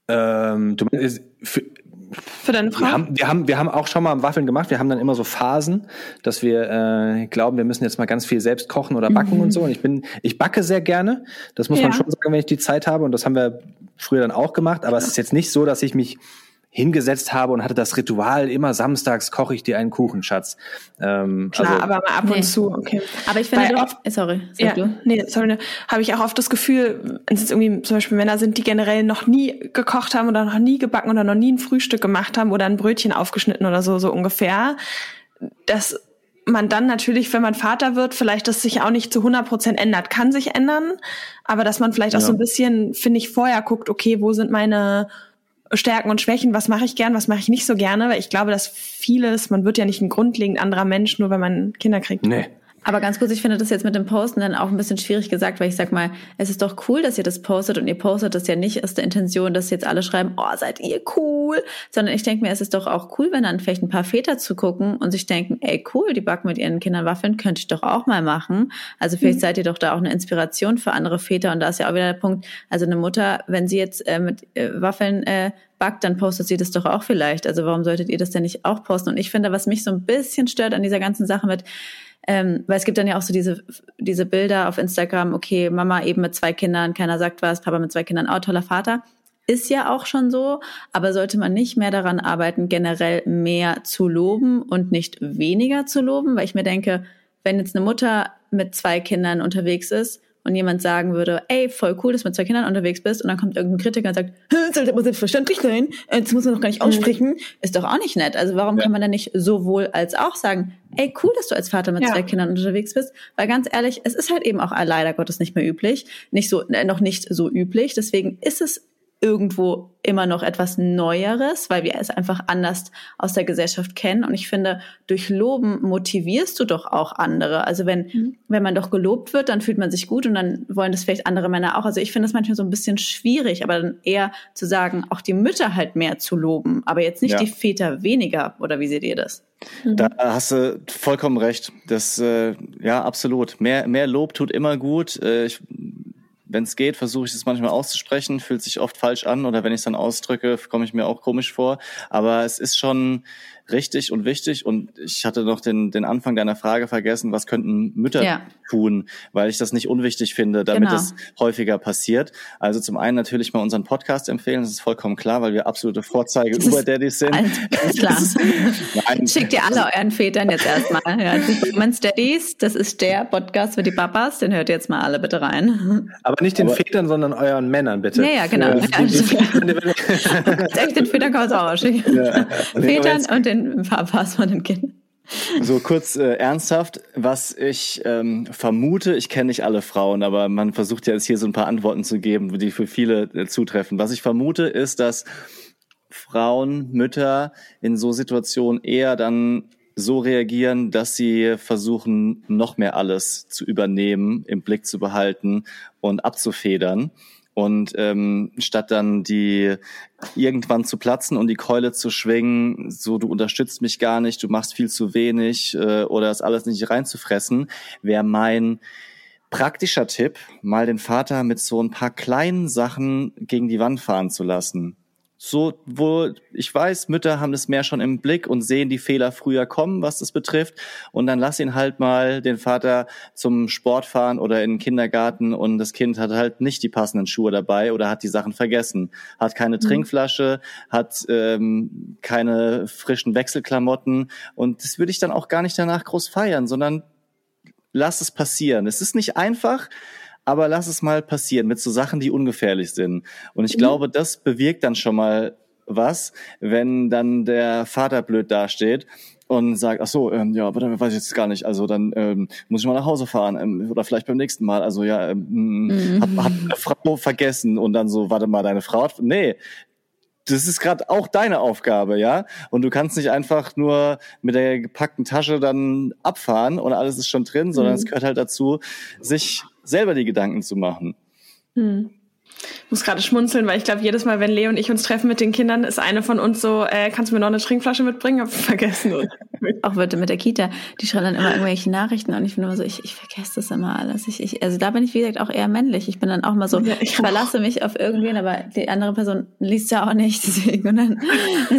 Ähm, du meinst, für, für deine Frau? Wir haben, wir, haben, wir haben auch schon mal Waffeln gemacht. Wir haben dann immer so Phasen, dass wir äh, glauben, wir müssen jetzt mal ganz viel selbst kochen oder backen mhm. und so. Und ich bin, ich backe sehr gerne. Das muss ja. man schon sagen, wenn ich die Zeit habe. Und das haben wir früher dann auch gemacht. Aber ja. es ist jetzt nicht so, dass ich mich hingesetzt habe und hatte das Ritual, immer samstags koche ich dir einen Kuchen, Schatz. Ähm, Klar, also, aber mal ab nee. und zu, okay. Aber ich finde, oft, sorry, sag ja, du. Nee, sorry, ne, habe ich auch oft das Gefühl, wenn es irgendwie zum Beispiel Männer sind, die generell noch nie gekocht haben oder noch nie gebacken oder noch nie ein Frühstück gemacht haben oder ein Brötchen aufgeschnitten oder so, so ungefähr, dass man dann natürlich, wenn man Vater wird, vielleicht das sich auch nicht zu 100 Prozent ändert, kann sich ändern, aber dass man vielleicht ja. auch so ein bisschen, finde ich, vorher guckt, okay, wo sind meine Stärken und Schwächen, was mache ich gern, was mache ich nicht so gerne, weil ich glaube, dass vieles, man wird ja nicht ein grundlegend anderer Mensch, nur wenn man Kinder kriegt. Nee. Aber ganz kurz, ich finde das jetzt mit dem Posten dann auch ein bisschen schwierig gesagt, weil ich sag mal, es ist doch cool, dass ihr das postet und ihr postet das ja nicht aus der Intention, dass jetzt alle schreiben, oh, seid ihr cool, sondern ich denke mir, es ist doch auch cool, wenn dann vielleicht ein paar Väter zugucken und sich denken, ey, cool, die backen mit ihren Kindern Waffeln, könnte ich doch auch mal machen. Also vielleicht mhm. seid ihr doch da auch eine Inspiration für andere Väter und da ist ja auch wieder der Punkt, also eine Mutter, wenn sie jetzt äh, mit äh, Waffeln äh, backt, dann postet sie das doch auch vielleicht. Also warum solltet ihr das denn nicht auch posten? Und ich finde, was mich so ein bisschen stört an dieser ganzen Sache mit, ähm, weil es gibt dann ja auch so diese, diese Bilder auf Instagram, okay, Mama eben mit zwei Kindern, keiner sagt was, Papa mit zwei Kindern, oh, toller Vater. Ist ja auch schon so, aber sollte man nicht mehr daran arbeiten, generell mehr zu loben und nicht weniger zu loben, weil ich mir denke, wenn jetzt eine Mutter mit zwei Kindern unterwegs ist und jemand sagen würde, ey, voll cool, dass du mit zwei Kindern unterwegs bist und dann kommt irgendein Kritiker und sagt, das sollte aber selbstverständlich sein, das muss man doch gar nicht aussprechen, ist doch auch nicht nett. Also warum ja. kann man dann nicht sowohl als auch sagen, ey, cool, dass du als Vater mit ja. zwei Kindern unterwegs bist, weil ganz ehrlich, es ist halt eben auch leider Gottes nicht mehr üblich, nicht so, äh, noch nicht so üblich, deswegen ist es irgendwo immer noch etwas Neueres, weil wir es einfach anders aus der Gesellschaft kennen. Und ich finde, durch Loben motivierst du doch auch andere. Also wenn, mhm. wenn man doch gelobt wird, dann fühlt man sich gut und dann wollen das vielleicht andere Männer auch. Also ich finde das manchmal so ein bisschen schwierig, aber dann eher zu sagen, auch die Mütter halt mehr zu loben, aber jetzt nicht ja. die Väter weniger. Oder wie seht ihr das? Mhm. Da hast du vollkommen recht. Das, äh, ja, absolut. Mehr, mehr Lob tut immer gut. Äh, ich wenn es geht, versuche ich es manchmal auszusprechen, fühlt sich oft falsch an oder wenn ich es dann ausdrücke, komme ich mir auch komisch vor. Aber es ist schon richtig und wichtig. Und ich hatte noch den, den Anfang deiner Frage vergessen, was könnten Mütter ja. tun, weil ich das nicht unwichtig finde, damit genau. es häufiger passiert. Also zum einen natürlich mal unseren Podcast empfehlen, das ist vollkommen klar, weil wir absolute Vorzeige über Daddys sind. Alles klar. Nein. Schickt ihr alle euren Vätern jetzt erstmal. Ja, Women's Daddies, das ist der Podcast für die Papas, den hört ihr jetzt mal alle bitte rein. Aber nicht den Aber Vätern, sondern euren Männern bitte. Ja, ja, genau. Ja, die, die, echt den Vätern kann man auch schicken. Ja. Vätern und den Papas von den Kindern. So kurz äh, ernsthaft, was ich ähm, vermute, ich kenne nicht alle Frauen, aber man versucht ja jetzt hier so ein paar Antworten zu geben, die für viele äh, zutreffen. Was ich vermute, ist, dass Frauen, Mütter in so Situationen eher dann so reagieren, dass sie versuchen, noch mehr alles zu übernehmen, im Blick zu behalten und abzufedern. Und ähm, statt dann die irgendwann zu platzen und die Keule zu schwingen, so du unterstützt mich gar nicht, du machst viel zu wenig äh, oder das alles nicht reinzufressen, wäre mein praktischer Tipp, mal den Vater mit so ein paar kleinen Sachen gegen die Wand fahren zu lassen so, wo ich weiß, Mütter haben das mehr schon im Blick und sehen die Fehler früher kommen, was das betrifft. Und dann lass ihn halt mal den Vater zum Sport fahren oder in den Kindergarten und das Kind hat halt nicht die passenden Schuhe dabei oder hat die Sachen vergessen, hat keine mhm. Trinkflasche, hat ähm, keine frischen Wechselklamotten und das würde ich dann auch gar nicht danach groß feiern, sondern lass es passieren. Es ist nicht einfach, aber lass es mal passieren mit so Sachen, die ungefährlich sind. Und ich mhm. glaube, das bewirkt dann schon mal was, wenn dann der Vater blöd dasteht und sagt, ach so, ähm, ja, dann weiß ich jetzt gar nicht. Also dann ähm, muss ich mal nach Hause fahren ähm, oder vielleicht beim nächsten Mal. Also ja, ähm, mhm. hat, hat eine Frau vergessen und dann so, warte mal, deine Frau hat, nee, das ist gerade auch deine Aufgabe, ja. Und du kannst nicht einfach nur mit der gepackten Tasche dann abfahren und alles ist schon drin, sondern mhm. es gehört halt dazu, sich selber die Gedanken zu machen. Mhm. Ich muss gerade schmunzeln, weil ich glaube, jedes Mal, wenn Leo und ich uns treffen mit den Kindern, ist eine von uns so, äh, kannst du mir noch eine Trinkflasche mitbringen? Hab vergessen. Auch wird mit der Kita, die schreiben dann immer irgendwelche Nachrichten und ich bin immer so, ich, ich vergesse das immer alles. Ich, ich, also da bin ich, wie gesagt, auch eher männlich. Ich bin dann auch mal so, ja, ich, ich verlasse mich auf irgendwen, aber die andere Person liest ja auch nicht, deswegen. Und dann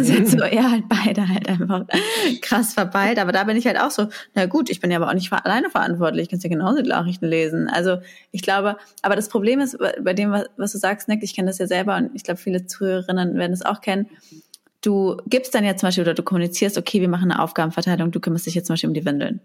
sind so, ja, halt beide halt einfach krass verpeilt. Aber da bin ich halt auch so, na gut, ich bin ja aber auch nicht alleine verantwortlich. Ich kann ja genauso die Nachrichten lesen. Also ich glaube, aber das Problem ist bei dem, was du sagst, Nick, ich kenne das ja selber und ich glaube, viele Zuhörerinnen werden es auch kennen. Du gibst dann ja zum Beispiel oder du kommunizierst, okay, wir machen eine Aufgabenverteilung, du kümmerst dich jetzt zum Beispiel um die Windeln.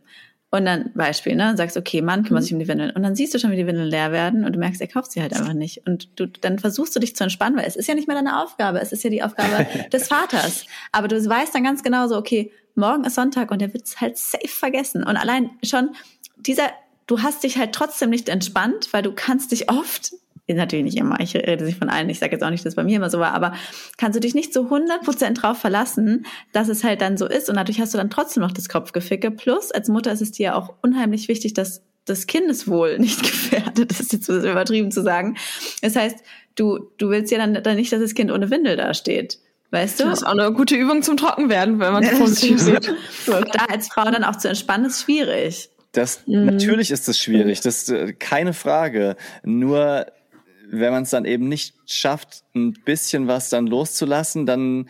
Und dann Beispiel, ne, sagst, okay, Mann kümmert sich um die Windeln. Und dann siehst du schon, wie die Windeln leer werden und du merkst, er kauft sie halt einfach nicht. Und du, dann versuchst du dich zu entspannen, weil es ist ja nicht mehr deine Aufgabe, es ist ja die Aufgabe des Vaters. Aber du weißt dann ganz genau so, okay, morgen ist Sonntag und er wird es halt safe vergessen. Und allein schon dieser, du hast dich halt trotzdem nicht entspannt, weil du kannst dich oft natürlich nicht immer, ich rede sich von allen, ich sage jetzt auch nicht, dass es bei mir immer so war, aber kannst du dich nicht so 100% drauf verlassen, dass es halt dann so ist und dadurch hast du dann trotzdem noch das Kopfgeficke. Plus, als Mutter ist es dir auch unheimlich wichtig, dass das Kindeswohl nicht gefährdet ist, jetzt übertrieben zu sagen. Das heißt, du, du willst ja dann, dann nicht, dass das Kind ohne Windel dasteht. Weißt du? Das ist auch eine gute Übung zum Trockenwerden, wenn man es positiv sieht. da als Frau dann auch zu entspannen, ist schwierig. Das, mhm. Natürlich ist das schwierig, das ist äh, keine Frage. Nur wenn man es dann eben nicht schafft, ein bisschen was dann loszulassen, dann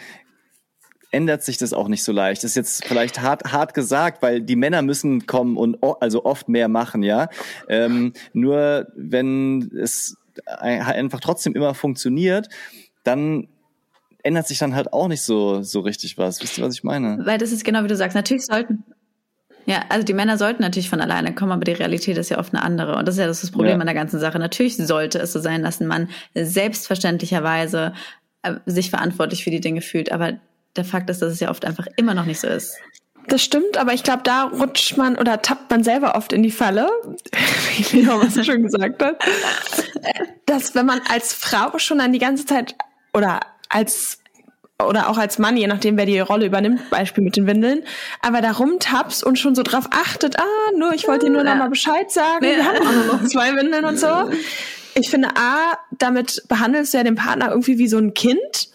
ändert sich das auch nicht so leicht. Das ist jetzt vielleicht hart, hart gesagt, weil die Männer müssen kommen und also oft mehr machen, ja. Ähm, nur wenn es einfach trotzdem immer funktioniert, dann ändert sich dann halt auch nicht so so richtig was. Wisst ihr, was ich meine? Weil das ist genau wie du sagst. Natürlich sollten ja, also die Männer sollten natürlich von alleine kommen, aber die Realität ist ja oft eine andere. Und das ist ja das, Problem ja. an der ganzen Sache. Natürlich sollte es so sein, dass ein Mann selbstverständlicherweise äh, sich verantwortlich für die Dinge fühlt. Aber der Fakt ist, dass es ja oft einfach immer noch nicht so ist. Das stimmt, aber ich glaube, da rutscht man oder tappt man selber oft in die Falle, wie Leo was schon gesagt hat, dass wenn man als Frau schon dann die ganze Zeit oder als oder auch als Mann, je nachdem, wer die Rolle übernimmt, Beispiel mit den Windeln, aber da rumtappst und schon so drauf achtet, ah, nur, ich wollte dir nur ja. noch mal Bescheid sagen, ja. wir haben auch nur noch zwei Windeln und so. Ich finde, A, damit behandelst du ja den Partner irgendwie wie so ein Kind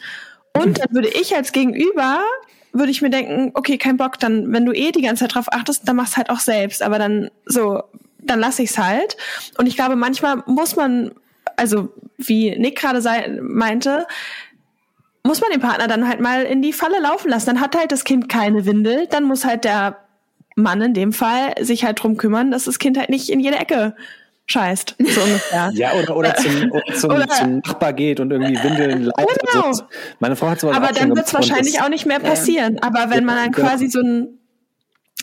und dann würde ich als Gegenüber würde ich mir denken, okay, kein Bock, dann, wenn du eh die ganze Zeit drauf achtest, dann machst halt auch selbst. Aber dann so, dann lass ich's halt. Und ich glaube, manchmal muss man, also wie Nick gerade meinte, muss man den Partner dann halt mal in die Falle laufen lassen. Dann hat halt das Kind keine Windel, dann muss halt der Mann in dem Fall sich halt drum kümmern, dass das Kind halt nicht in jede Ecke scheißt. So ungefähr. ja, oder, oder, zum, oder zum, oder, zum Nachbar geht und irgendwie Windeln leitet. Genau. So. Meine Frau hat sowas Aber dann wird es wahrscheinlich auch nicht mehr passieren. Aber wenn man dann quasi so ein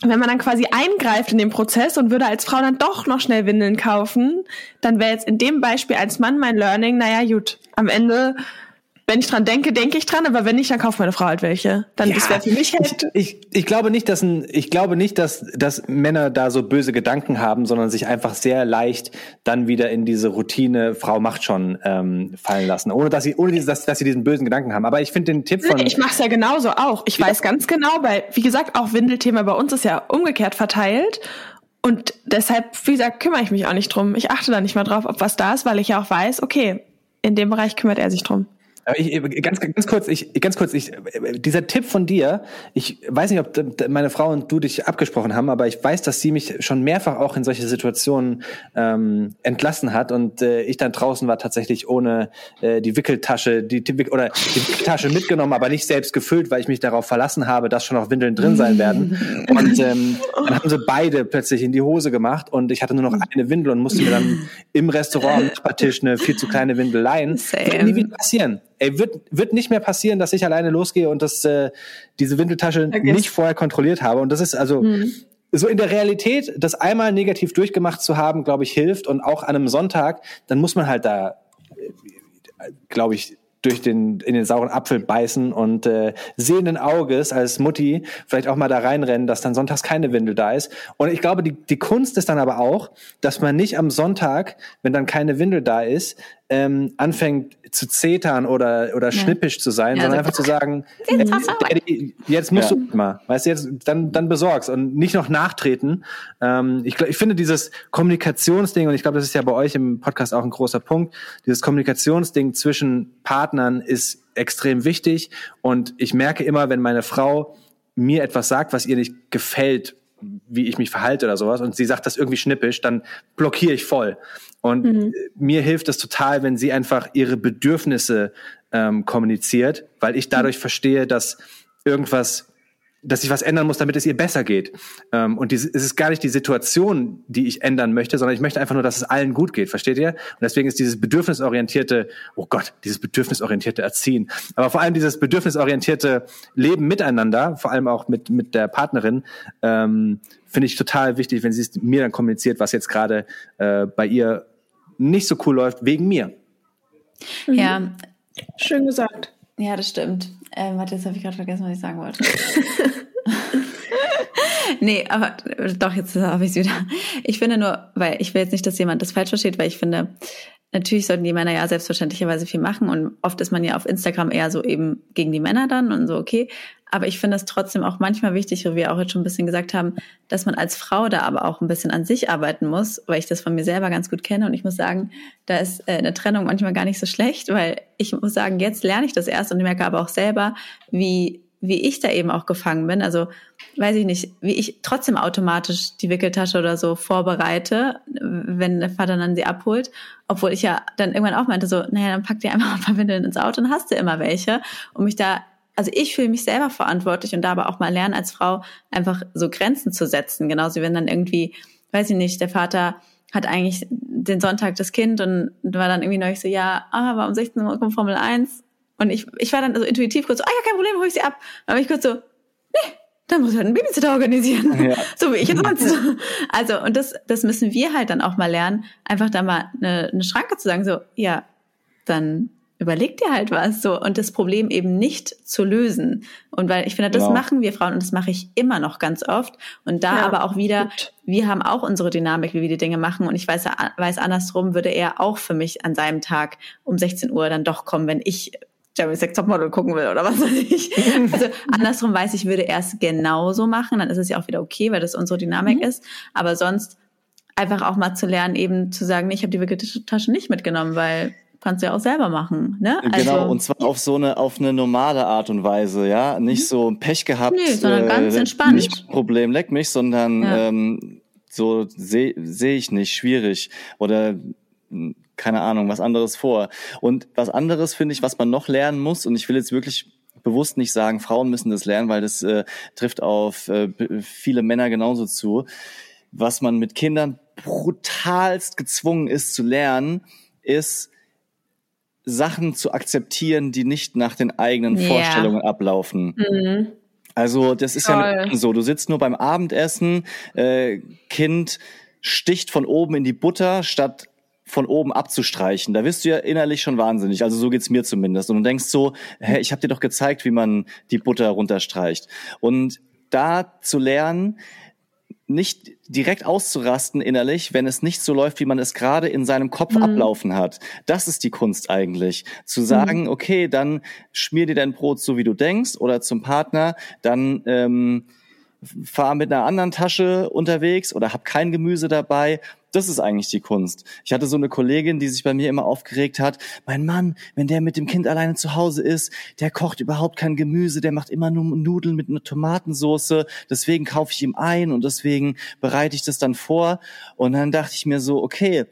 wenn man dann quasi eingreift in den Prozess und würde als Frau dann doch noch schnell Windeln kaufen, dann wäre jetzt in dem Beispiel als Mann mein Learning, naja, gut, am Ende wenn ich dran denke, denke ich dran, aber wenn nicht, dann kauft meine Frau halt welche. Dann ja, das wäre für mich halt. Ich, ich, ich glaube nicht, dass ein, ich glaube nicht, dass, dass Männer da so böse Gedanken haben, sondern sich einfach sehr leicht dann wieder in diese Routine Frau macht schon ähm, fallen lassen, ohne dass sie, ohne dieses, dass, dass sie diesen bösen Gedanken haben. Aber ich finde den Tipp von. Ich mache es ja genauso auch. Ich ja. weiß ganz genau, weil wie gesagt auch Windelthema bei uns ist ja umgekehrt verteilt. Und deshalb, wie gesagt, kümmere ich mich auch nicht drum. Ich achte da nicht mal drauf, ob was da ist, weil ich ja auch weiß, okay, in dem Bereich kümmert er sich drum. Ich, ganz, ganz kurz, ich, ganz kurz, ich, dieser Tipp von dir, ich weiß nicht, ob meine Frau und du dich abgesprochen haben, aber ich weiß, dass sie mich schon mehrfach auch in solche Situationen ähm, entlassen hat und äh, ich dann draußen war tatsächlich ohne äh, die Wickeltasche, die, die oder die Wickeltasche mitgenommen, aber nicht selbst gefüllt, weil ich mich darauf verlassen habe, dass schon noch Windeln drin sein werden. Und ähm, dann haben sie beide plötzlich in die Hose gemacht und ich hatte nur noch eine Windel und musste mir dann im Restaurant am Nachbartisch eine viel zu kleine Windel leihen. Wird nie wieder passieren ey, wird, wird nicht mehr passieren, dass ich alleine losgehe und das, äh, diese Windeltasche Vergiss. nicht vorher kontrolliert habe. Und das ist also mhm. so in der Realität, das einmal negativ durchgemacht zu haben, glaube ich, hilft. Und auch an einem Sonntag, dann muss man halt da, äh, glaube ich, durch den in den sauren Apfel beißen und äh, sehenden Auges als Mutti vielleicht auch mal da reinrennen, dass dann sonntags keine Windel da ist. Und ich glaube, die, die Kunst ist dann aber auch, dass man nicht am Sonntag, wenn dann keine Windel da ist, ähm, anfängt zu zetern oder oder ja. schnippisch zu sein, ja, sondern einfach zu sagen, äh, Daddy, jetzt musst ja. du mal, weißt du, jetzt dann dann besorgst und nicht noch nachtreten. Ähm, ich, ich finde dieses Kommunikationsding und ich glaube, das ist ja bei euch im Podcast auch ein großer Punkt. Dieses Kommunikationsding zwischen Partnern ist extrem wichtig und ich merke immer, wenn meine Frau mir etwas sagt, was ihr nicht gefällt, wie ich mich verhalte oder sowas und sie sagt das irgendwie schnippisch, dann blockiere ich voll. Und mhm. mir hilft es total, wenn sie einfach ihre Bedürfnisse ähm, kommuniziert, weil ich dadurch mhm. verstehe, dass irgendwas dass ich was ändern muss, damit es ihr besser geht. Ähm, und es ist gar nicht die Situation, die ich ändern möchte, sondern ich möchte einfach nur, dass es allen gut geht. Versteht ihr? Und deswegen ist dieses bedürfnisorientierte, oh Gott, dieses bedürfnisorientierte Erziehen, aber vor allem dieses bedürfnisorientierte Leben miteinander, vor allem auch mit, mit der Partnerin, ähm, finde ich total wichtig, wenn sie es mir dann kommuniziert, was jetzt gerade äh, bei ihr nicht so cool läuft, wegen mir. Ja. Schön gesagt. Ja, das stimmt. Ähm, warte, jetzt habe ich gerade vergessen, was ich sagen wollte. nee, aber doch, jetzt habe ich es wieder. Ich finde nur, weil ich will jetzt nicht, dass jemand das falsch versteht, weil ich finde, natürlich sollten die Männer ja selbstverständlicherweise viel machen und oft ist man ja auf Instagram eher so eben gegen die Männer dann und so, okay. Aber ich finde es trotzdem auch manchmal wichtig, wie wir auch jetzt schon ein bisschen gesagt haben, dass man als Frau da aber auch ein bisschen an sich arbeiten muss, weil ich das von mir selber ganz gut kenne. Und ich muss sagen, da ist äh, eine Trennung manchmal gar nicht so schlecht, weil ich muss sagen, jetzt lerne ich das erst und merke aber auch selber, wie wie ich da eben auch gefangen bin. Also weiß ich nicht, wie ich trotzdem automatisch die Wickeltasche oder so vorbereite, wenn der Vater dann sie abholt. Obwohl ich ja dann irgendwann auch meinte, so, naja, dann pack dir einfach ein paar Windeln ins Auto und hast du immer welche, um mich da also ich fühle mich selber verantwortlich und da aber auch mal lernen als Frau einfach so Grenzen zu setzen. Genauso wie wenn dann irgendwie, weiß ich nicht, der Vater hat eigentlich den Sonntag das Kind und war dann irgendwie neulich so, ja, ah, war um 16 Uhr kommt Formel 1. Und ich, ich war dann so intuitiv kurz so, ah ja, kein Problem, hol ich sie ab. Dann war ich kurz so, nee, dann muss ich halt einen Babysitter organisieren. Ja. So wie ich jetzt sonst. Also, und das, das müssen wir halt dann auch mal lernen, einfach da mal eine, eine Schranke zu sagen, so, ja, dann überleg dir halt was so und das Problem eben nicht zu lösen. Und weil ich finde, das genau. machen wir Frauen und das mache ich immer noch ganz oft. Und da ja, aber auch wieder, gut. wir haben auch unsere Dynamik, wie wir die Dinge machen. Und ich weiß, weiß andersrum würde er auch für mich an seinem Tag um 16 Uhr dann doch kommen, wenn ich Jeremy's Sex Topmodel gucken will oder was weiß ich. Also andersrum weiß ich, würde er es genauso machen, dann ist es ja auch wieder okay, weil das unsere Dynamik mhm. ist. Aber sonst einfach auch mal zu lernen, eben zu sagen, nee, ich habe die Wickeltasche nicht mitgenommen, weil kannst du ja auch selber machen, ne? Genau, also, und zwar auf so eine, auf eine normale Art und Weise, ja. Nicht mhm. so Pech gehabt, nee, sondern äh, ganz entspannt. Nicht Problem, leck mich, sondern ja. ähm, so sehe seh ich nicht, schwierig. Oder hm, keine Ahnung, was anderes vor. Und was anderes finde ich, was man noch lernen muss, und ich will jetzt wirklich bewusst nicht sagen, Frauen müssen das lernen, weil das äh, trifft auf äh, viele Männer genauso zu. Was man mit Kindern brutalst gezwungen ist zu lernen, ist Sachen zu akzeptieren, die nicht nach den eigenen yeah. Vorstellungen ablaufen. Mhm. Also das ist Toll. ja so, du sitzt nur beim Abendessen, äh, Kind sticht von oben in die Butter, statt von oben abzustreichen. Da wirst du ja innerlich schon wahnsinnig. Also so geht's mir zumindest. Und du denkst so, hä, ich habe dir doch gezeigt, wie man die Butter runterstreicht. Und da zu lernen, nicht direkt auszurasten innerlich, wenn es nicht so läuft, wie man es gerade in seinem Kopf mhm. ablaufen hat. Das ist die Kunst eigentlich. Zu sagen, mhm. okay, dann schmier dir dein Brot so, wie du denkst, oder zum Partner, dann ähm, fahr mit einer anderen Tasche unterwegs oder hab kein Gemüse dabei das ist eigentlich die Kunst. Ich hatte so eine Kollegin, die sich bei mir immer aufgeregt hat. Mein Mann, wenn der mit dem Kind alleine zu Hause ist, der kocht überhaupt kein Gemüse, der macht immer nur Nudeln mit einer Tomatensauce. Deswegen kaufe ich ihm ein und deswegen bereite ich das dann vor. Und dann dachte ich mir so, okay,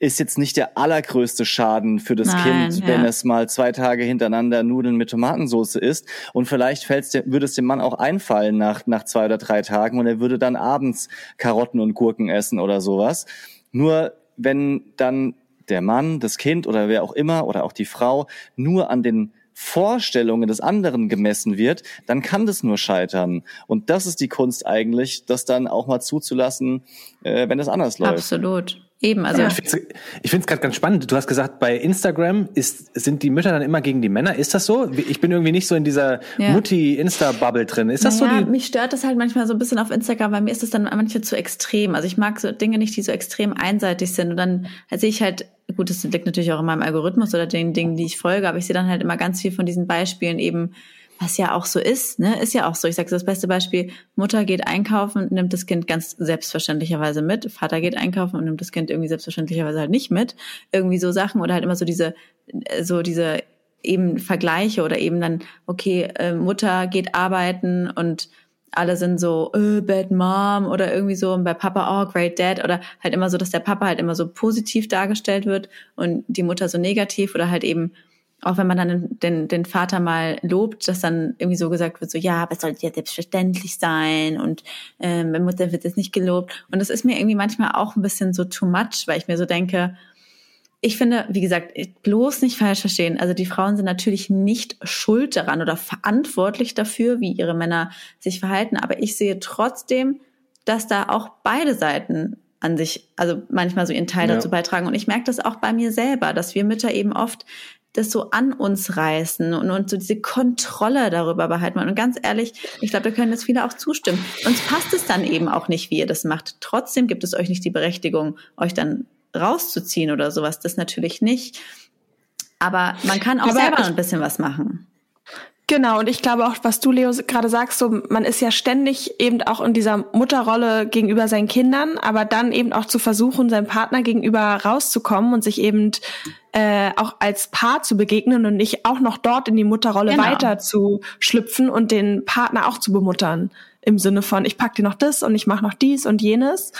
ist jetzt nicht der allergrößte Schaden für das Nein, Kind, wenn ja. es mal zwei Tage hintereinander Nudeln mit Tomatensauce isst. Und vielleicht fällt's dem, würde es dem Mann auch einfallen nach, nach zwei oder drei Tagen und er würde dann abends Karotten und Gurken essen oder sowas. Nur wenn dann der Mann, das Kind oder wer auch immer oder auch die Frau nur an den Vorstellungen des anderen gemessen wird, dann kann das nur scheitern. Und das ist die Kunst eigentlich, das dann auch mal zuzulassen, äh, wenn es anders läuft. Absolut. Eben, also. Ja. Ich finde es gerade ganz spannend. Du hast gesagt, bei Instagram ist, sind die Mütter dann immer gegen die Männer. Ist das so? Ich bin irgendwie nicht so in dieser ja. Mutti-Insta-Bubble drin. Ist das naja, so? Die mich stört das halt manchmal so ein bisschen auf Instagram, weil mir ist das dann manchmal zu extrem. Also ich mag so Dinge nicht, die so extrem einseitig sind. Und dann sehe ich halt, gut, das liegt natürlich auch in meinem Algorithmus oder den Dingen, die ich folge, aber ich sehe dann halt immer ganz viel von diesen Beispielen eben, was ja auch so ist, ne, ist ja auch so. Ich sage das beste Beispiel, Mutter geht einkaufen, nimmt das Kind ganz selbstverständlicherweise mit, Vater geht einkaufen und nimmt das Kind irgendwie selbstverständlicherweise halt nicht mit. Irgendwie so Sachen oder halt immer so diese, so diese eben Vergleiche oder eben dann, okay, äh, Mutter geht arbeiten und alle sind so, äh, bad mom oder irgendwie so und bei Papa, oh, great dad oder halt immer so, dass der Papa halt immer so positiv dargestellt wird und die Mutter so negativ oder halt eben auch wenn man dann den, den Vater mal lobt, dass dann irgendwie so gesagt wird, so ja, aber es sollte ja selbstverständlich sein und ähm, bei Mutter wird es nicht gelobt. Und das ist mir irgendwie manchmal auch ein bisschen so too much, weil ich mir so denke, ich finde, wie gesagt, bloß nicht falsch verstehen. Also die Frauen sind natürlich nicht schuld daran oder verantwortlich dafür, wie ihre Männer sich verhalten. Aber ich sehe trotzdem, dass da auch beide Seiten an sich, also manchmal so ihren Teil ja. dazu beitragen. Und ich merke das auch bei mir selber, dass wir Mütter eben oft das so an uns reißen und, und so diese Kontrolle darüber behalten. Und ganz ehrlich, ich glaube, da können jetzt viele auch zustimmen. Uns passt es dann eben auch nicht, wie ihr das macht. Trotzdem gibt es euch nicht die Berechtigung, euch dann rauszuziehen oder sowas. Das natürlich nicht. Aber man kann auch Aber selber ein bisschen was machen. Genau, und ich glaube auch, was du, Leo, gerade sagst, so, man ist ja ständig eben auch in dieser Mutterrolle gegenüber seinen Kindern, aber dann eben auch zu versuchen, seinem Partner gegenüber rauszukommen und sich eben äh, auch als Paar zu begegnen und nicht auch noch dort in die Mutterrolle genau. weiter zu schlüpfen und den Partner auch zu bemuttern. Im Sinne von, ich pack dir noch das und ich mache noch dies und jenes.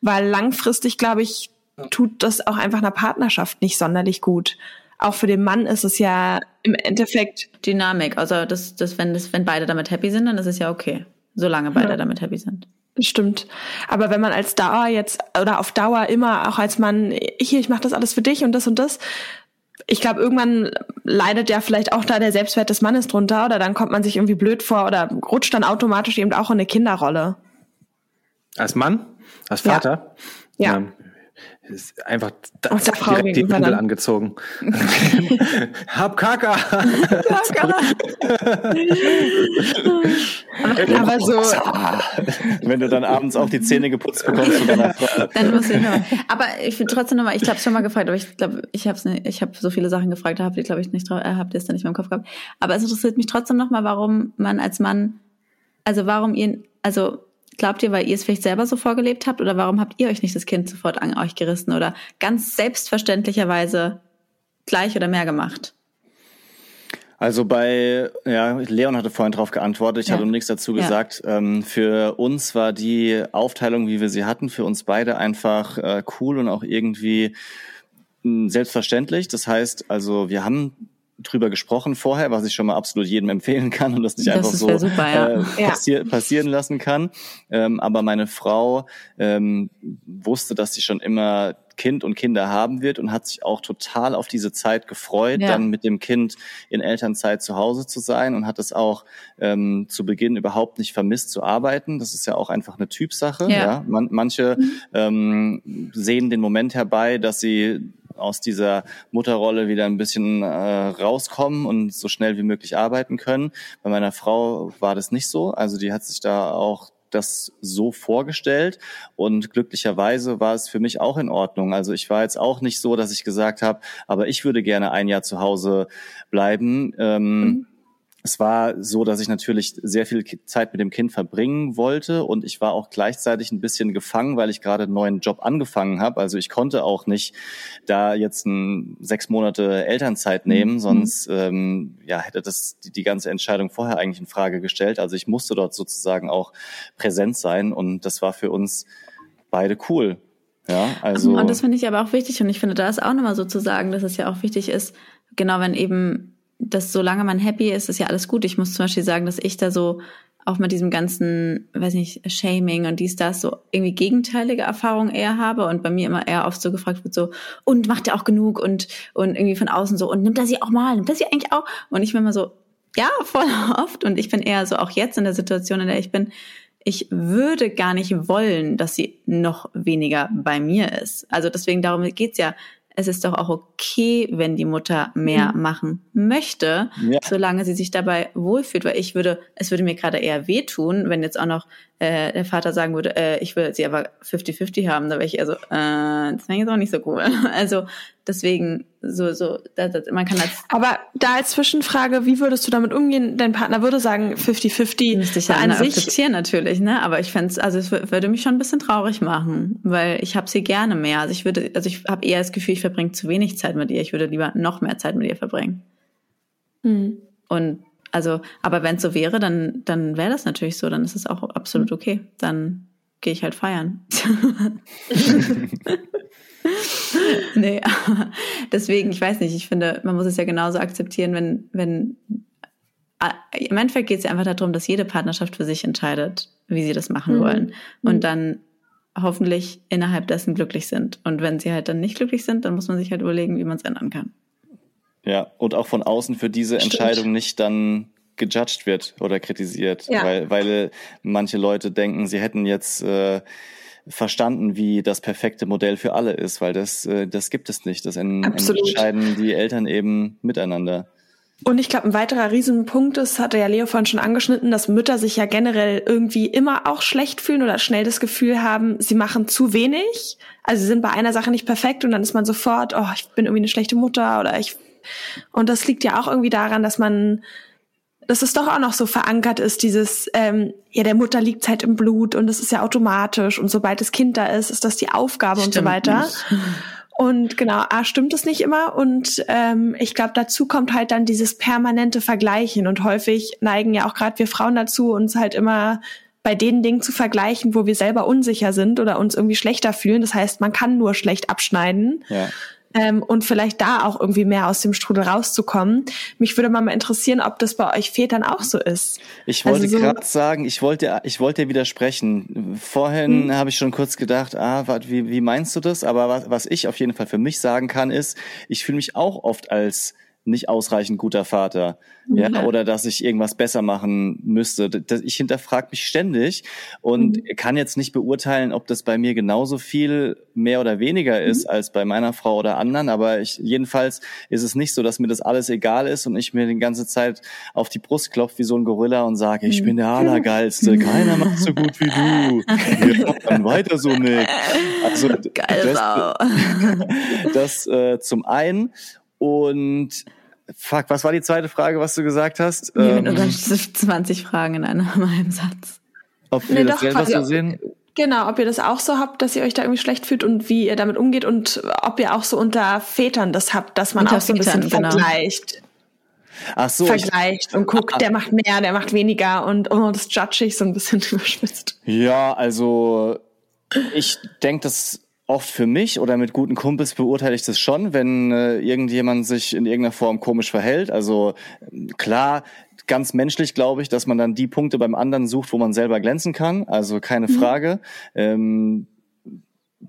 Weil langfristig, glaube ich, tut das auch einfach einer Partnerschaft nicht sonderlich gut auch für den Mann ist es ja im Endeffekt Dynamik. Also das, das, wenn das, wenn beide damit happy sind, dann ist es ja okay, solange beide ja. damit happy sind. Stimmt. Aber wenn man als Dauer jetzt oder auf Dauer immer auch als Mann, hier, ich mache das alles für dich und das und das, ich glaube, irgendwann leidet ja vielleicht auch da der Selbstwert des Mannes drunter oder dann kommt man sich irgendwie blöd vor oder rutscht dann automatisch eben auch in eine Kinderrolle. Als Mann? Als Vater? Ja. ja. Ist einfach da, Ach, zack, direkt die Windel angezogen. Hab Kaka. Kaka. aber so. Wenn du dann abends auch die Zähne geputzt bekommst von deiner Frau. Dann musst du noch. Aber ich bin trotzdem nochmal, ich glaube schon mal gefragt, aber ich glaube, ich habe ich habe so viele Sachen gefragt, da habt ihr, glaube ich, nicht drauf, äh, habt ihr es dann nicht mehr im Kopf gehabt. Aber es interessiert mich trotzdem nochmal, warum man als Mann, also warum ihr, also Glaubt ihr, weil ihr es vielleicht selber so vorgelebt habt oder warum habt ihr euch nicht das Kind sofort an euch gerissen oder ganz selbstverständlicherweise gleich oder mehr gemacht? Also bei, ja, Leon hatte vorhin darauf geantwortet, ich ja. hatte nichts dazu gesagt. Ja. Ähm, für uns war die Aufteilung, wie wir sie hatten, für uns beide einfach äh, cool und auch irgendwie mh, hm, selbstverständlich. Das heißt, also wir haben drüber gesprochen vorher, was ich schon mal absolut jedem empfehlen kann und das nicht das einfach so super, ja. äh, passi passieren lassen kann. Ähm, aber meine Frau ähm, wusste, dass sie schon immer Kind und Kinder haben wird und hat sich auch total auf diese Zeit gefreut, ja. dann mit dem Kind in Elternzeit zu Hause zu sein und hat es auch ähm, zu Beginn überhaupt nicht vermisst zu arbeiten. Das ist ja auch einfach eine Typsache. Ja. ja. Man, manche mhm. ähm, sehen den Moment herbei, dass sie aus dieser Mutterrolle wieder ein bisschen äh, rauskommen und so schnell wie möglich arbeiten können. Bei meiner Frau war das nicht so. Also die hat sich da auch das so vorgestellt und glücklicherweise war es für mich auch in Ordnung. Also ich war jetzt auch nicht so, dass ich gesagt habe, aber ich würde gerne ein Jahr zu Hause bleiben. Ähm, mhm es war so, dass ich natürlich sehr viel Zeit mit dem Kind verbringen wollte und ich war auch gleichzeitig ein bisschen gefangen, weil ich gerade einen neuen Job angefangen habe. Also ich konnte auch nicht da jetzt ein, sechs Monate Elternzeit mhm. nehmen, mhm. sonst ähm, ja, hätte das die, die ganze Entscheidung vorher eigentlich in Frage gestellt. Also ich musste dort sozusagen auch präsent sein und das war für uns beide cool. Ja, also und das finde ich aber auch wichtig und ich finde da ist auch nochmal so zu sagen, dass es ja auch wichtig ist, genau wenn eben dass solange man happy ist, ist ja alles gut. Ich muss zum Beispiel sagen, dass ich da so auch mit diesem ganzen, weiß nicht, Shaming und dies, das so irgendwie gegenteilige Erfahrungen eher habe und bei mir immer eher oft so gefragt wird so, und macht er auch genug und, und irgendwie von außen so, und nimmt er sie auch mal, nimmt er sie eigentlich auch? Und ich bin immer so, ja, voll oft und ich bin eher so auch jetzt in der Situation, in der ich bin, ich würde gar nicht wollen, dass sie noch weniger bei mir ist. Also deswegen darum geht's ja es ist doch auch okay, wenn die Mutter mehr mhm. machen möchte, ja. solange sie sich dabei wohlfühlt. Weil ich würde, es würde mir gerade eher wehtun, wenn jetzt auch noch äh, der Vater sagen würde, äh, ich will sie aber 50-50 haben, da wäre ich also, äh, das wäre jetzt auch nicht so cool. Also deswegen, so, so, das, das, man kann als. Aber da als Zwischenfrage, wie würdest du damit umgehen? Dein Partner würde sagen 50-50. Müsste ich ja an sich akzeptieren natürlich, ne? Aber ich fände also es würde mich schon ein bisschen traurig machen, weil ich habe sie gerne mehr. Also ich würde, also ich habe eher das Gefühl, ich verbringe zu wenig Zeit mit ihr. Ich würde lieber noch mehr Zeit mit ihr verbringen. Mhm. Und also, aber wenn es so wäre, dann, dann wäre das natürlich so, dann ist es auch absolut okay. Dann gehe ich halt feiern. nee, deswegen, ich weiß nicht, ich finde, man muss es ja genauso akzeptieren, wenn, wenn im Endeffekt geht es ja einfach darum, dass jede Partnerschaft für sich entscheidet, wie sie das machen mhm. wollen. Und mhm. dann hoffentlich innerhalb dessen glücklich sind. Und wenn sie halt dann nicht glücklich sind, dann muss man sich halt überlegen, wie man es ändern kann. Ja, und auch von außen für diese Stimmt. Entscheidung nicht dann gejudged wird oder kritisiert, ja. weil, weil manche Leute denken, sie hätten jetzt äh, verstanden, wie das perfekte Modell für alle ist, weil das, äh, das gibt es nicht. Das entscheiden die Eltern eben miteinander. Und ich glaube, ein weiterer Riesenpunkt ist, hatte ja Leo vorhin schon angeschnitten, dass Mütter sich ja generell irgendwie immer auch schlecht fühlen oder schnell das Gefühl haben, sie machen zu wenig. Also sie sind bei einer Sache nicht perfekt und dann ist man sofort, oh, ich bin irgendwie eine schlechte Mutter oder ich und das liegt ja auch irgendwie daran, dass man, dass es doch auch noch so verankert ist, dieses, ähm, ja, der Mutter liegt halt im Blut und das ist ja automatisch und sobald das Kind da ist, ist das die Aufgabe Stimmt und so weiter. Nicht. Und genau, A, stimmt es nicht immer. Und ähm, ich glaube, dazu kommt halt dann dieses permanente Vergleichen. Und häufig neigen ja auch gerade wir Frauen dazu, uns halt immer bei den Dingen zu vergleichen, wo wir selber unsicher sind oder uns irgendwie schlechter fühlen. Das heißt, man kann nur schlecht abschneiden. Ja ähm, und vielleicht da auch irgendwie mehr aus dem Strudel rauszukommen. Mich würde mal interessieren, ob das bei euch Vätern auch so ist. Ich wollte also so gerade sagen, ich wollte, ich wollte widersprechen. Vorhin hm. habe ich schon kurz gedacht, ah, wie, wie meinst du das? Aber was, was ich auf jeden Fall für mich sagen kann, ist, ich fühle mich auch oft als nicht ausreichend guter Vater. Ja, ja, oder dass ich irgendwas besser machen müsste. Ich hinterfrage mich ständig und mhm. kann jetzt nicht beurteilen, ob das bei mir genauso viel mehr oder weniger ist mhm. als bei meiner Frau oder anderen. Aber ich, jedenfalls ist es nicht so, dass mir das alles egal ist und ich mir die ganze Zeit auf die Brust klopfe wie so ein Gorilla und sage, ich mhm. bin der Allergeilste, keiner macht so gut wie du. Wir dann weiter so mit. Also Geil, das, das äh, zum einen. Und Fuck, was war die zweite Frage, was du gesagt hast? Ja, ähm, 20 Fragen in einem, einem Satz. Ob wir nee, das selber so sehen? Genau, ob ihr das auch so habt, dass ihr euch da irgendwie schlecht fühlt und wie ihr damit umgeht und ob ihr auch so unter Vätern das habt, dass man unter auch so ein bisschen genau. vergleicht. Ach so. Vergleicht ich, und guckt, ah, der macht mehr, der macht weniger und oh, das judge ich so ein bisschen überspitzt. Ja, also ich denke, dass oft für mich oder mit guten Kumpels beurteile ich das schon, wenn äh, irgendjemand sich in irgendeiner Form komisch verhält. Also klar, ganz menschlich glaube ich, dass man dann die Punkte beim anderen sucht, wo man selber glänzen kann. Also keine mhm. Frage. Ähm,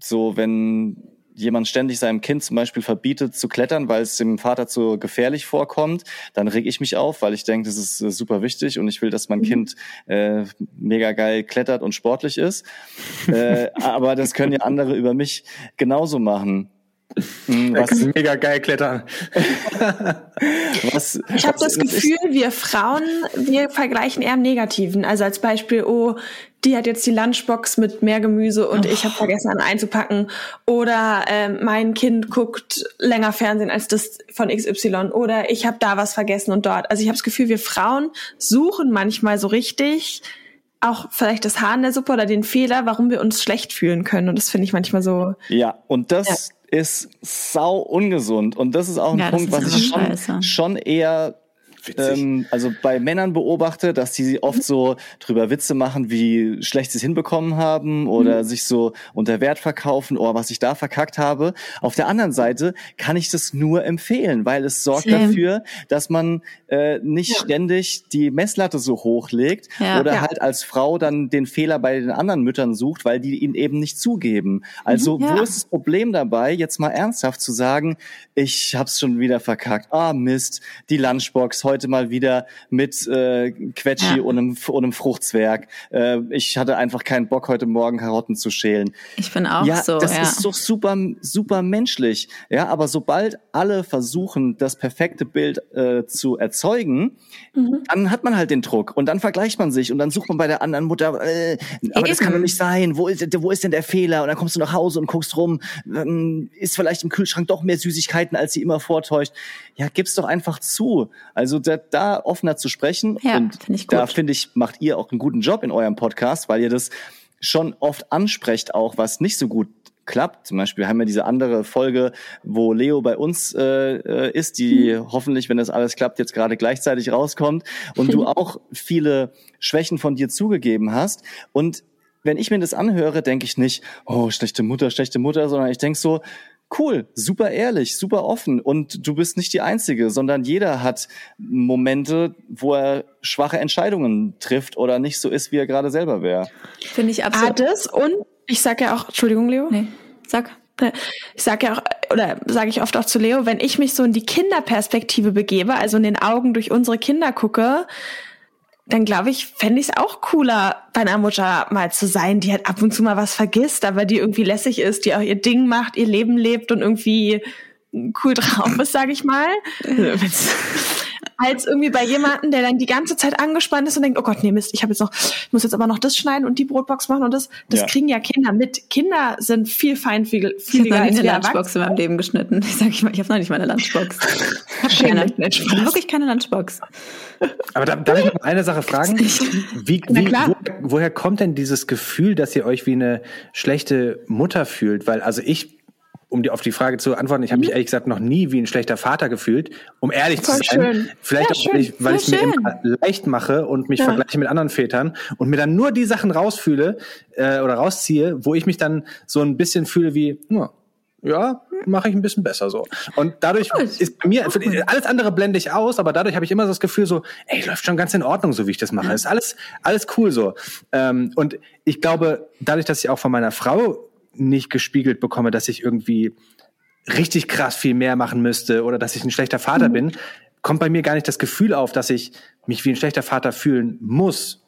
so, wenn jemand ständig seinem Kind zum Beispiel verbietet zu klettern, weil es dem Vater zu gefährlich vorkommt, dann reg ich mich auf, weil ich denke, das ist äh, super wichtig und ich will, dass mein mhm. Kind äh, mega geil klettert und sportlich ist. äh, aber das können ja andere über mich genauso machen. Hm, was ist mega geil klettern. was, ich habe das Gefühl, wir Frauen, wir vergleichen eher im Negativen. Also als Beispiel, oh, die hat jetzt die Lunchbox mit mehr Gemüse und oh. ich habe vergessen, an einzupacken. Oder äh, mein Kind guckt länger Fernsehen als das von XY. Oder ich habe da was vergessen und dort. Also ich habe das Gefühl, wir Frauen suchen manchmal so richtig auch vielleicht das Haar in der Suppe oder den Fehler, warum wir uns schlecht fühlen können. Und das finde ich manchmal so. Ja, und das ja. Ist sau ungesund. Und das ist auch ein ja, Punkt, was ich schon, schon eher ähm, also bei Männern beobachte, dass die oft so drüber Witze machen, wie schlecht sie es hinbekommen haben oder mhm. sich so unter Wert verkaufen, oh, was ich da verkackt habe. Auf der anderen Seite kann ich das nur empfehlen, weil es sorgt Same. dafür, dass man äh, nicht ja. ständig die Messlatte so hochlegt ja. oder ja. halt als Frau dann den Fehler bei den anderen Müttern sucht, weil die ihn eben nicht zugeben. Also mhm, wo ist das Problem dabei, jetzt mal ernsthaft zu sagen, ich hab's schon wieder verkackt. Ah Mist, die Lunchbox heute mal wieder mit äh, Quetschi ja. und, einem, und einem Fruchtzwerg. Äh, ich hatte einfach keinen Bock, heute Morgen Karotten zu schälen. Ich bin auch ja, so. Das ja. ist doch super, super menschlich. Ja, aber sobald alle versuchen, das perfekte Bild äh, zu erzeugen, mhm. dann hat man halt den Druck und dann vergleicht man sich und dann sucht man bei der anderen Mutter, äh, aber Eben. das kann doch nicht sein. Wo ist, wo ist denn der Fehler? Und dann kommst du nach Hause und guckst rum, ähm, ist vielleicht im Kühlschrank doch mehr Süßigkeiten, als sie immer vortäuscht. Ja, gib's doch einfach zu. Also da, da offener zu sprechen ja, und find da finde ich, macht ihr auch einen guten Job in eurem Podcast, weil ihr das schon oft ansprecht, auch was nicht so gut klappt. Zum Beispiel haben wir diese andere Folge, wo Leo bei uns äh, äh ist, die mhm. hoffentlich, wenn das alles klappt, jetzt gerade gleichzeitig rauskommt und du auch viele Schwächen von dir zugegeben hast. Und wenn ich mir das anhöre, denke ich nicht, oh, schlechte Mutter, schlechte Mutter, sondern ich denke so, cool, super ehrlich, super offen und du bist nicht die Einzige, sondern jeder hat Momente, wo er schwache Entscheidungen trifft oder nicht so ist, wie er gerade selber wäre. Finde ich absolut. Ah, das und ich sage ja auch, Entschuldigung, Leo. Nee, sag. Ich sage ja auch, oder sage ich oft auch zu Leo, wenn ich mich so in die Kinderperspektive begebe, also in den Augen durch unsere Kinder gucke, dann glaube ich, fände ich es auch cooler, bei einer Mutter mal zu sein, die halt ab und zu mal was vergisst, aber die irgendwie lässig ist, die auch ihr Ding macht, ihr Leben lebt und irgendwie cool drauf ist, sage ich mal. Als irgendwie bei jemanden, der dann die ganze Zeit angespannt ist und denkt, oh Gott, nee, Mist, ich habe jetzt noch, ich muss jetzt aber noch das schneiden und die Brotbox machen und das. Das ja. kriegen ja Kinder mit. Kinder sind viel feinfühliger als wir Ich habe eine Lunchbox in meinem Leben geschnitten. Ich sage ich mal, ich habe noch nicht meine Lunchbox. Ich habe keine, wirklich keine Lunchbox. Aber da, darf ich noch eine Sache fragen? Wie, wie, wo, woher kommt denn dieses Gefühl, dass ihr euch wie eine schlechte Mutter fühlt? Weil also ich um die, auf die Frage zu antworten, ich habe mich mhm. ehrlich gesagt noch nie wie ein schlechter Vater gefühlt, um ehrlich Voll zu sein. Schön. Vielleicht ja, auch, weil ich, weil ich mir immer leicht mache und mich ja. vergleiche mit anderen Vätern und mir dann nur die Sachen rausfühle äh, oder rausziehe, wo ich mich dann so ein bisschen fühle wie, ja, ja, mache ich ein bisschen besser so. Und dadurch Gut. ist bei mir, alles andere blende ich aus, aber dadurch habe ich immer so das Gefühl so, ey, läuft schon ganz in Ordnung, so wie ich das mache. Ja. Ist alles, alles cool so. Ähm, und ich glaube, dadurch, dass ich auch von meiner Frau nicht gespiegelt bekomme, dass ich irgendwie richtig krass viel mehr machen müsste oder dass ich ein schlechter Vater mhm. bin, kommt bei mir gar nicht das Gefühl auf, dass ich mich wie ein schlechter Vater fühlen muss.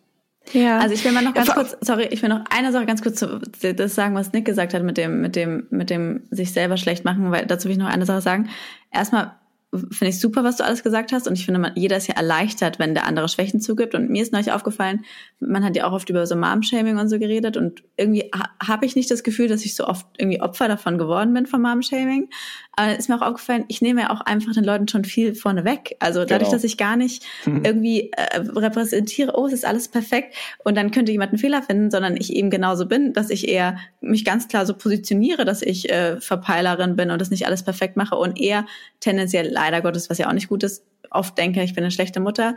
Ja. Also ich will mal noch ganz kurz, sorry, ich will noch eine Sache ganz kurz zu, das sagen, was Nick gesagt hat mit dem, mit dem, mit dem sich selber schlecht machen, weil dazu will ich noch eine Sache sagen. Erstmal finde ich super, was du alles gesagt hast. Und ich finde, man, jeder ist ja erleichtert, wenn der andere Schwächen zugibt. Und mir ist neulich aufgefallen, man hat ja auch oft über so Mom-Shaming und so geredet. Und irgendwie ha habe ich nicht das Gefühl, dass ich so oft irgendwie Opfer davon geworden bin von Mom-Shaming. Aber ist mir auch aufgefallen, ich nehme ja auch einfach den Leuten schon viel vorne weg. Also dadurch, genau. dass ich gar nicht irgendwie äh, repräsentiere, oh, es ist alles perfekt und dann könnte jemand einen Fehler finden, sondern ich eben genauso bin, dass ich eher mich ganz klar so positioniere, dass ich äh, Verpeilerin bin und das nicht alles perfekt mache und eher tendenziell leider Gottes, was ja auch nicht gut ist, oft denke, ich bin eine schlechte Mutter,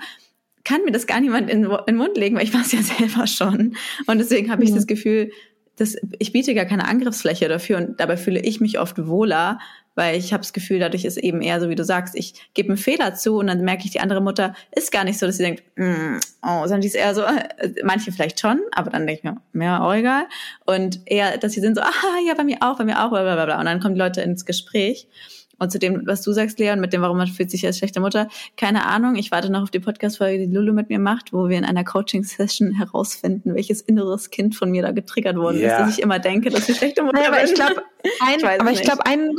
kann mir das gar niemand in, in den Mund legen, weil ich war es ja selber schon. Und deswegen habe ich mhm. das Gefühl, dass ich biete gar keine Angriffsfläche dafür und dabei fühle ich mich oft wohler, weil ich habe das Gefühl, dadurch ist eben eher so, wie du sagst, ich gebe einen Fehler zu und dann merke ich, die andere Mutter ist gar nicht so, dass sie denkt, mm, oh, sondern die ist eher so, manche vielleicht schon, aber dann denke ich mir, mehr auch egal. Und eher, dass sie sind so, ah, ja, bei mir auch, bei mir auch, bla bla bla. Und dann kommen die Leute ins Gespräch. Und zu dem, was du sagst, Leon, mit dem, warum man fühlt sich als schlechte Mutter, keine Ahnung. Ich warte noch auf die Podcast-Folge, die Lulu mit mir macht, wo wir in einer Coaching-Session herausfinden, welches inneres Kind von mir da getriggert worden ja. ist, dass ich immer denke, dass ich schlechte Mutter naja, aber Ich glaub, ein, ich aber ich glaube, ein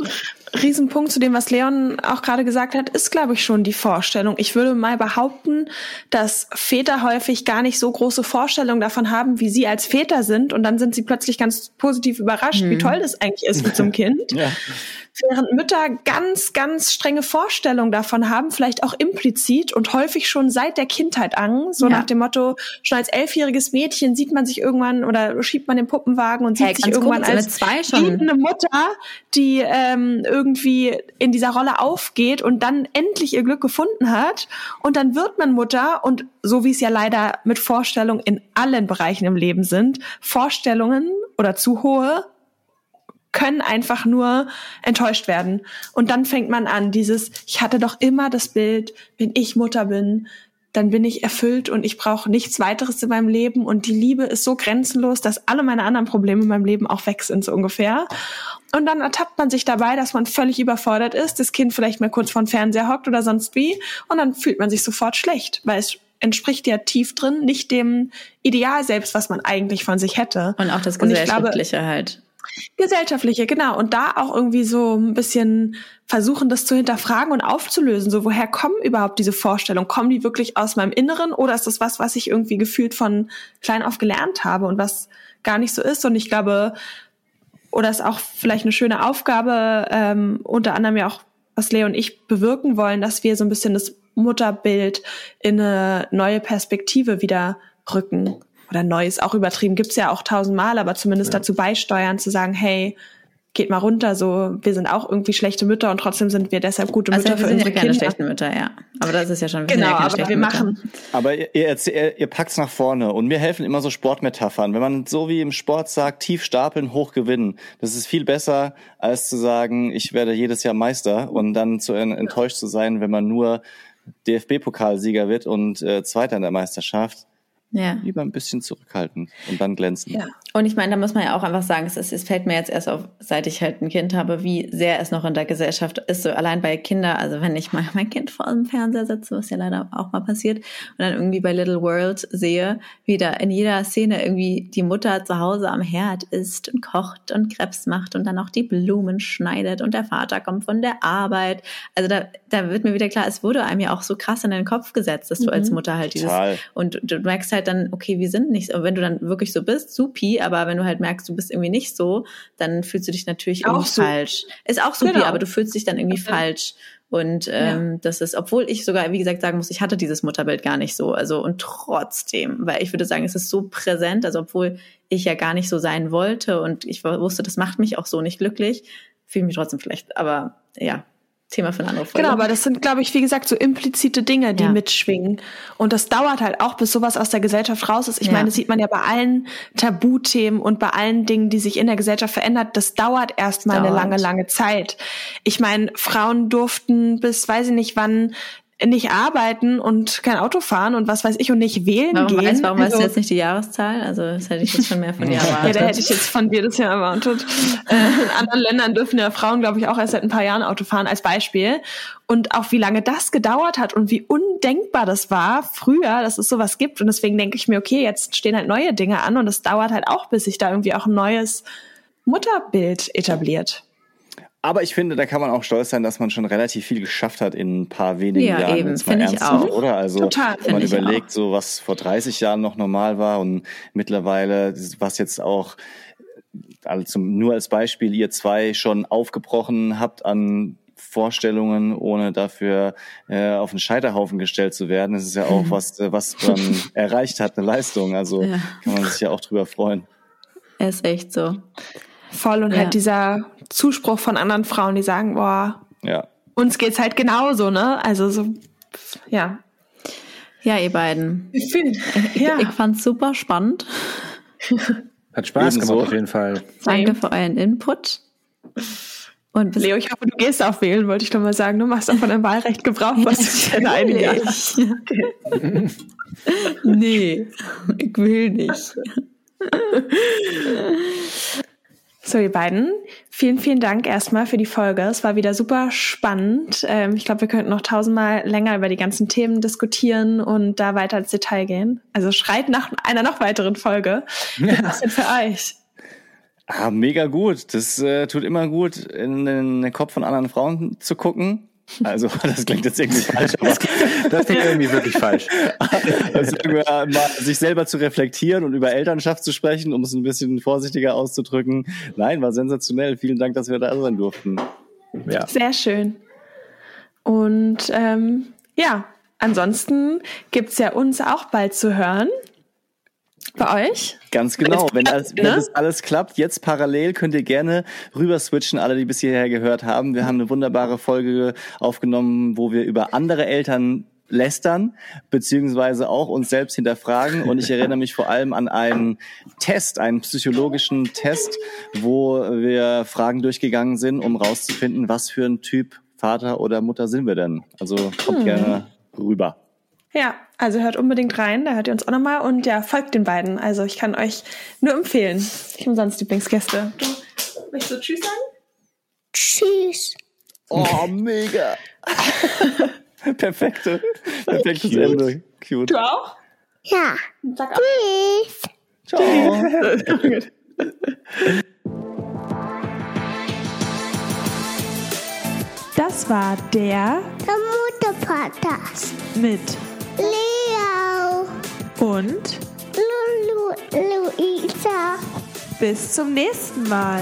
Riesenpunkt zu dem, was Leon auch gerade gesagt hat, ist, glaube ich, schon die Vorstellung. Ich würde mal behaupten, dass Väter häufig gar nicht so große Vorstellungen davon haben, wie sie als Väter sind. Und dann sind sie plötzlich ganz positiv überrascht, hm. wie toll das eigentlich ist mit so einem Kind. Ja. Während Mütter ganz, ganz strenge Vorstellungen davon haben, vielleicht auch implizit und häufig schon seit der Kindheit an, so ja. nach dem Motto, schon als elfjähriges Mädchen sieht man sich irgendwann oder schiebt man den Puppenwagen und sieht hey, sich irgendwann als zwei schon. eine Mutter, die ähm, irgendwie in dieser Rolle aufgeht und dann endlich ihr Glück gefunden hat. Und dann wird man Mutter und so wie es ja leider mit Vorstellungen in allen Bereichen im Leben sind, Vorstellungen oder zu hohe können einfach nur enttäuscht werden. Und dann fängt man an, dieses, ich hatte doch immer das Bild, wenn ich Mutter bin, dann bin ich erfüllt und ich brauche nichts weiteres in meinem Leben und die Liebe ist so grenzenlos, dass alle meine anderen Probleme in meinem Leben auch weg sind, so ungefähr. Und dann ertappt man sich dabei, dass man völlig überfordert ist, das Kind vielleicht mal kurz vor dem Fernseher hockt oder sonst wie und dann fühlt man sich sofort schlecht, weil es entspricht ja tief drin nicht dem Ideal selbst, was man eigentlich von sich hätte. Und auch das Gesellschaftliche glaube, halt. Gesellschaftliche, genau. Und da auch irgendwie so ein bisschen versuchen, das zu hinterfragen und aufzulösen. So, woher kommen überhaupt diese Vorstellungen? Kommen die wirklich aus meinem Inneren oder ist das was, was ich irgendwie gefühlt von klein auf gelernt habe und was gar nicht so ist? Und ich glaube, oder ist auch vielleicht eine schöne Aufgabe, ähm, unter anderem ja auch, was Leo und ich bewirken wollen, dass wir so ein bisschen das Mutterbild in eine neue Perspektive wieder rücken oder neu ist auch übertrieben, gibt's ja auch tausendmal, aber zumindest ja. dazu beisteuern, zu sagen, hey, geht mal runter, so wir sind auch irgendwie schlechte Mütter und trotzdem sind wir deshalb gute also, Mütter für unsere ja keine Kinder. schlechten Mütter, ja. Aber das ist ja schon genau, ja aber wir machen. Mütter. Aber ihr, ihr, ihr packt's nach vorne und mir helfen immer so Sportmetaphern. Wenn man so wie im Sport sagt, tief stapeln, hoch gewinnen, das ist viel besser als zu sagen, ich werde jedes Jahr Meister und dann zu enttäuscht zu sein, wenn man nur DFB-Pokalsieger wird und äh, Zweiter in der Meisterschaft. Ja. Lieber ein bisschen zurückhalten und dann glänzen. Ja. Und ich meine, da muss man ja auch einfach sagen, es, ist, es fällt mir jetzt erst auf, seit ich halt ein Kind habe, wie sehr es noch in der Gesellschaft ist. So allein bei Kindern, also wenn ich mal mein Kind vor dem Fernseher setze, was ja leider auch mal passiert, und dann irgendwie bei Little World sehe, wie da in jeder Szene irgendwie die Mutter zu Hause am Herd isst und kocht und Krebs macht und dann auch die Blumen schneidet und der Vater kommt von der Arbeit. Also da, da wird mir wieder klar, es wurde einem ja auch so krass in den Kopf gesetzt, dass du als mhm. Mutter halt dieses, Total. und du merkst halt dann, okay, wir sind nicht, wenn du dann wirklich so bist, supi, aber wenn du halt merkst, du bist irgendwie nicht so, dann fühlst du dich natürlich auch irgendwie so. falsch. Ist auch supi, genau. aber du fühlst dich dann irgendwie okay. falsch. Und ähm, ja. das ist, obwohl ich sogar, wie gesagt, sagen muss, ich hatte dieses Mutterbild gar nicht so. Also und trotzdem, weil ich würde sagen, es ist so präsent, also obwohl ich ja gar nicht so sein wollte und ich wusste, das macht mich auch so nicht glücklich, fühle ich mich trotzdem schlecht. Aber ja, Thema für eine andere Folge. Genau, aber das sind, glaube ich, wie gesagt, so implizite Dinge, die ja. mitschwingen. Und das dauert halt auch, bis sowas aus der Gesellschaft raus ist. Ich ja. meine, das sieht man ja bei allen Tabuthemen und bei allen Dingen, die sich in der Gesellschaft verändert. Das dauert erstmal eine lange, lange Zeit. Ich meine, Frauen durften bis, weiß ich nicht wann, nicht arbeiten und kein Auto fahren und was weiß ich und nicht wählen warum gehen. Weiß, warum also, weißt du jetzt nicht die Jahreszahl? Also das hätte ich jetzt schon mehr von dir erwartet. ja, da hätte ich jetzt von dir das ja erwartet. Äh, in anderen Ländern dürfen ja Frauen, glaube ich, auch erst seit ein paar Jahren Auto fahren als Beispiel. Und auch wie lange das gedauert hat und wie undenkbar das war früher, dass es sowas gibt. Und deswegen denke ich mir, okay, jetzt stehen halt neue Dinge an und es dauert halt auch, bis sich da irgendwie auch ein neues Mutterbild etabliert. Aber ich finde, da kann man auch stolz sein, dass man schon relativ viel geschafft hat in ein paar wenigen ja, Jahren. Eben, finde ich auch. Oder? Also, Total, wenn man überlegt, so was vor 30 Jahren noch normal war und mittlerweile, was jetzt auch, also nur als Beispiel, ihr zwei schon aufgebrochen habt an Vorstellungen, ohne dafür äh, auf den Scheiterhaufen gestellt zu werden. Das ist ja auch was, äh, was man erreicht hat, eine Leistung. Also ja. kann man sich ja auch drüber freuen. Ist echt so. Voll und halt ja. halt dieser Zuspruch von anderen Frauen, die sagen, boah, ja. uns geht's halt genauso, ne? Also so, ja. Ja, ihr beiden. Ich, find, ja. ich fand's super spannend. Hat Spaß Ebenso. gemacht auf jeden Fall. Danke für euren Input. Und Leo, ich hoffe, du gehst auch wählen, wollte ich doch mal sagen. Du machst auch von deinem Wahlrecht Gebrauch, was du in einigen Jahren okay. Nee, ich will nicht. So, ihr beiden, vielen, vielen Dank erstmal für die Folge. Es war wieder super spannend. Ähm, ich glaube, wir könnten noch tausendmal länger über die ganzen Themen diskutieren und da weiter ins Detail gehen. Also schreit nach einer noch weiteren Folge. Ja. Was denn für euch? Ah, mega gut. Das äh, tut immer gut, in den Kopf von anderen Frauen zu gucken also, das klingt jetzt irgendwie falsch. Aber das klingt irgendwie wirklich falsch. Also, mal sich selber zu reflektieren und über Elternschaft zu sprechen, um es ein bisschen vorsichtiger auszudrücken. Nein, war sensationell. Vielen Dank, dass wir da sein durften. Ja. Sehr schön. Und ähm, ja, ansonsten gibt's ja uns auch bald zu hören bei euch? Ganz genau. Wenn, das, wenn ne? das alles klappt, jetzt parallel könnt ihr gerne rüber switchen, alle, die bis hierher gehört haben. Wir haben eine wunderbare Folge aufgenommen, wo wir über andere Eltern lästern, beziehungsweise auch uns selbst hinterfragen. Und ich erinnere mich vor allem an einen Test, einen psychologischen Test, wo wir Fragen durchgegangen sind, um rauszufinden, was für ein Typ Vater oder Mutter sind wir denn. Also kommt hm. gerne rüber. Ja, Also hört unbedingt rein, da hört ihr uns auch nochmal und ja, folgt den beiden. Also ich kann euch nur empfehlen. Ich umsonst Lieblingsgäste. Du möchtest du Tschüss sagen? Tschüss. Oh, mega. Perfekte. Perfektes Cute. Ende. Cute. Du auch? Ja. Sag auch. Tschüss. Ciao. Das war der, der Mutter-Podcast mit Leo und Lulu Luisa. Bis zum nächsten Mal.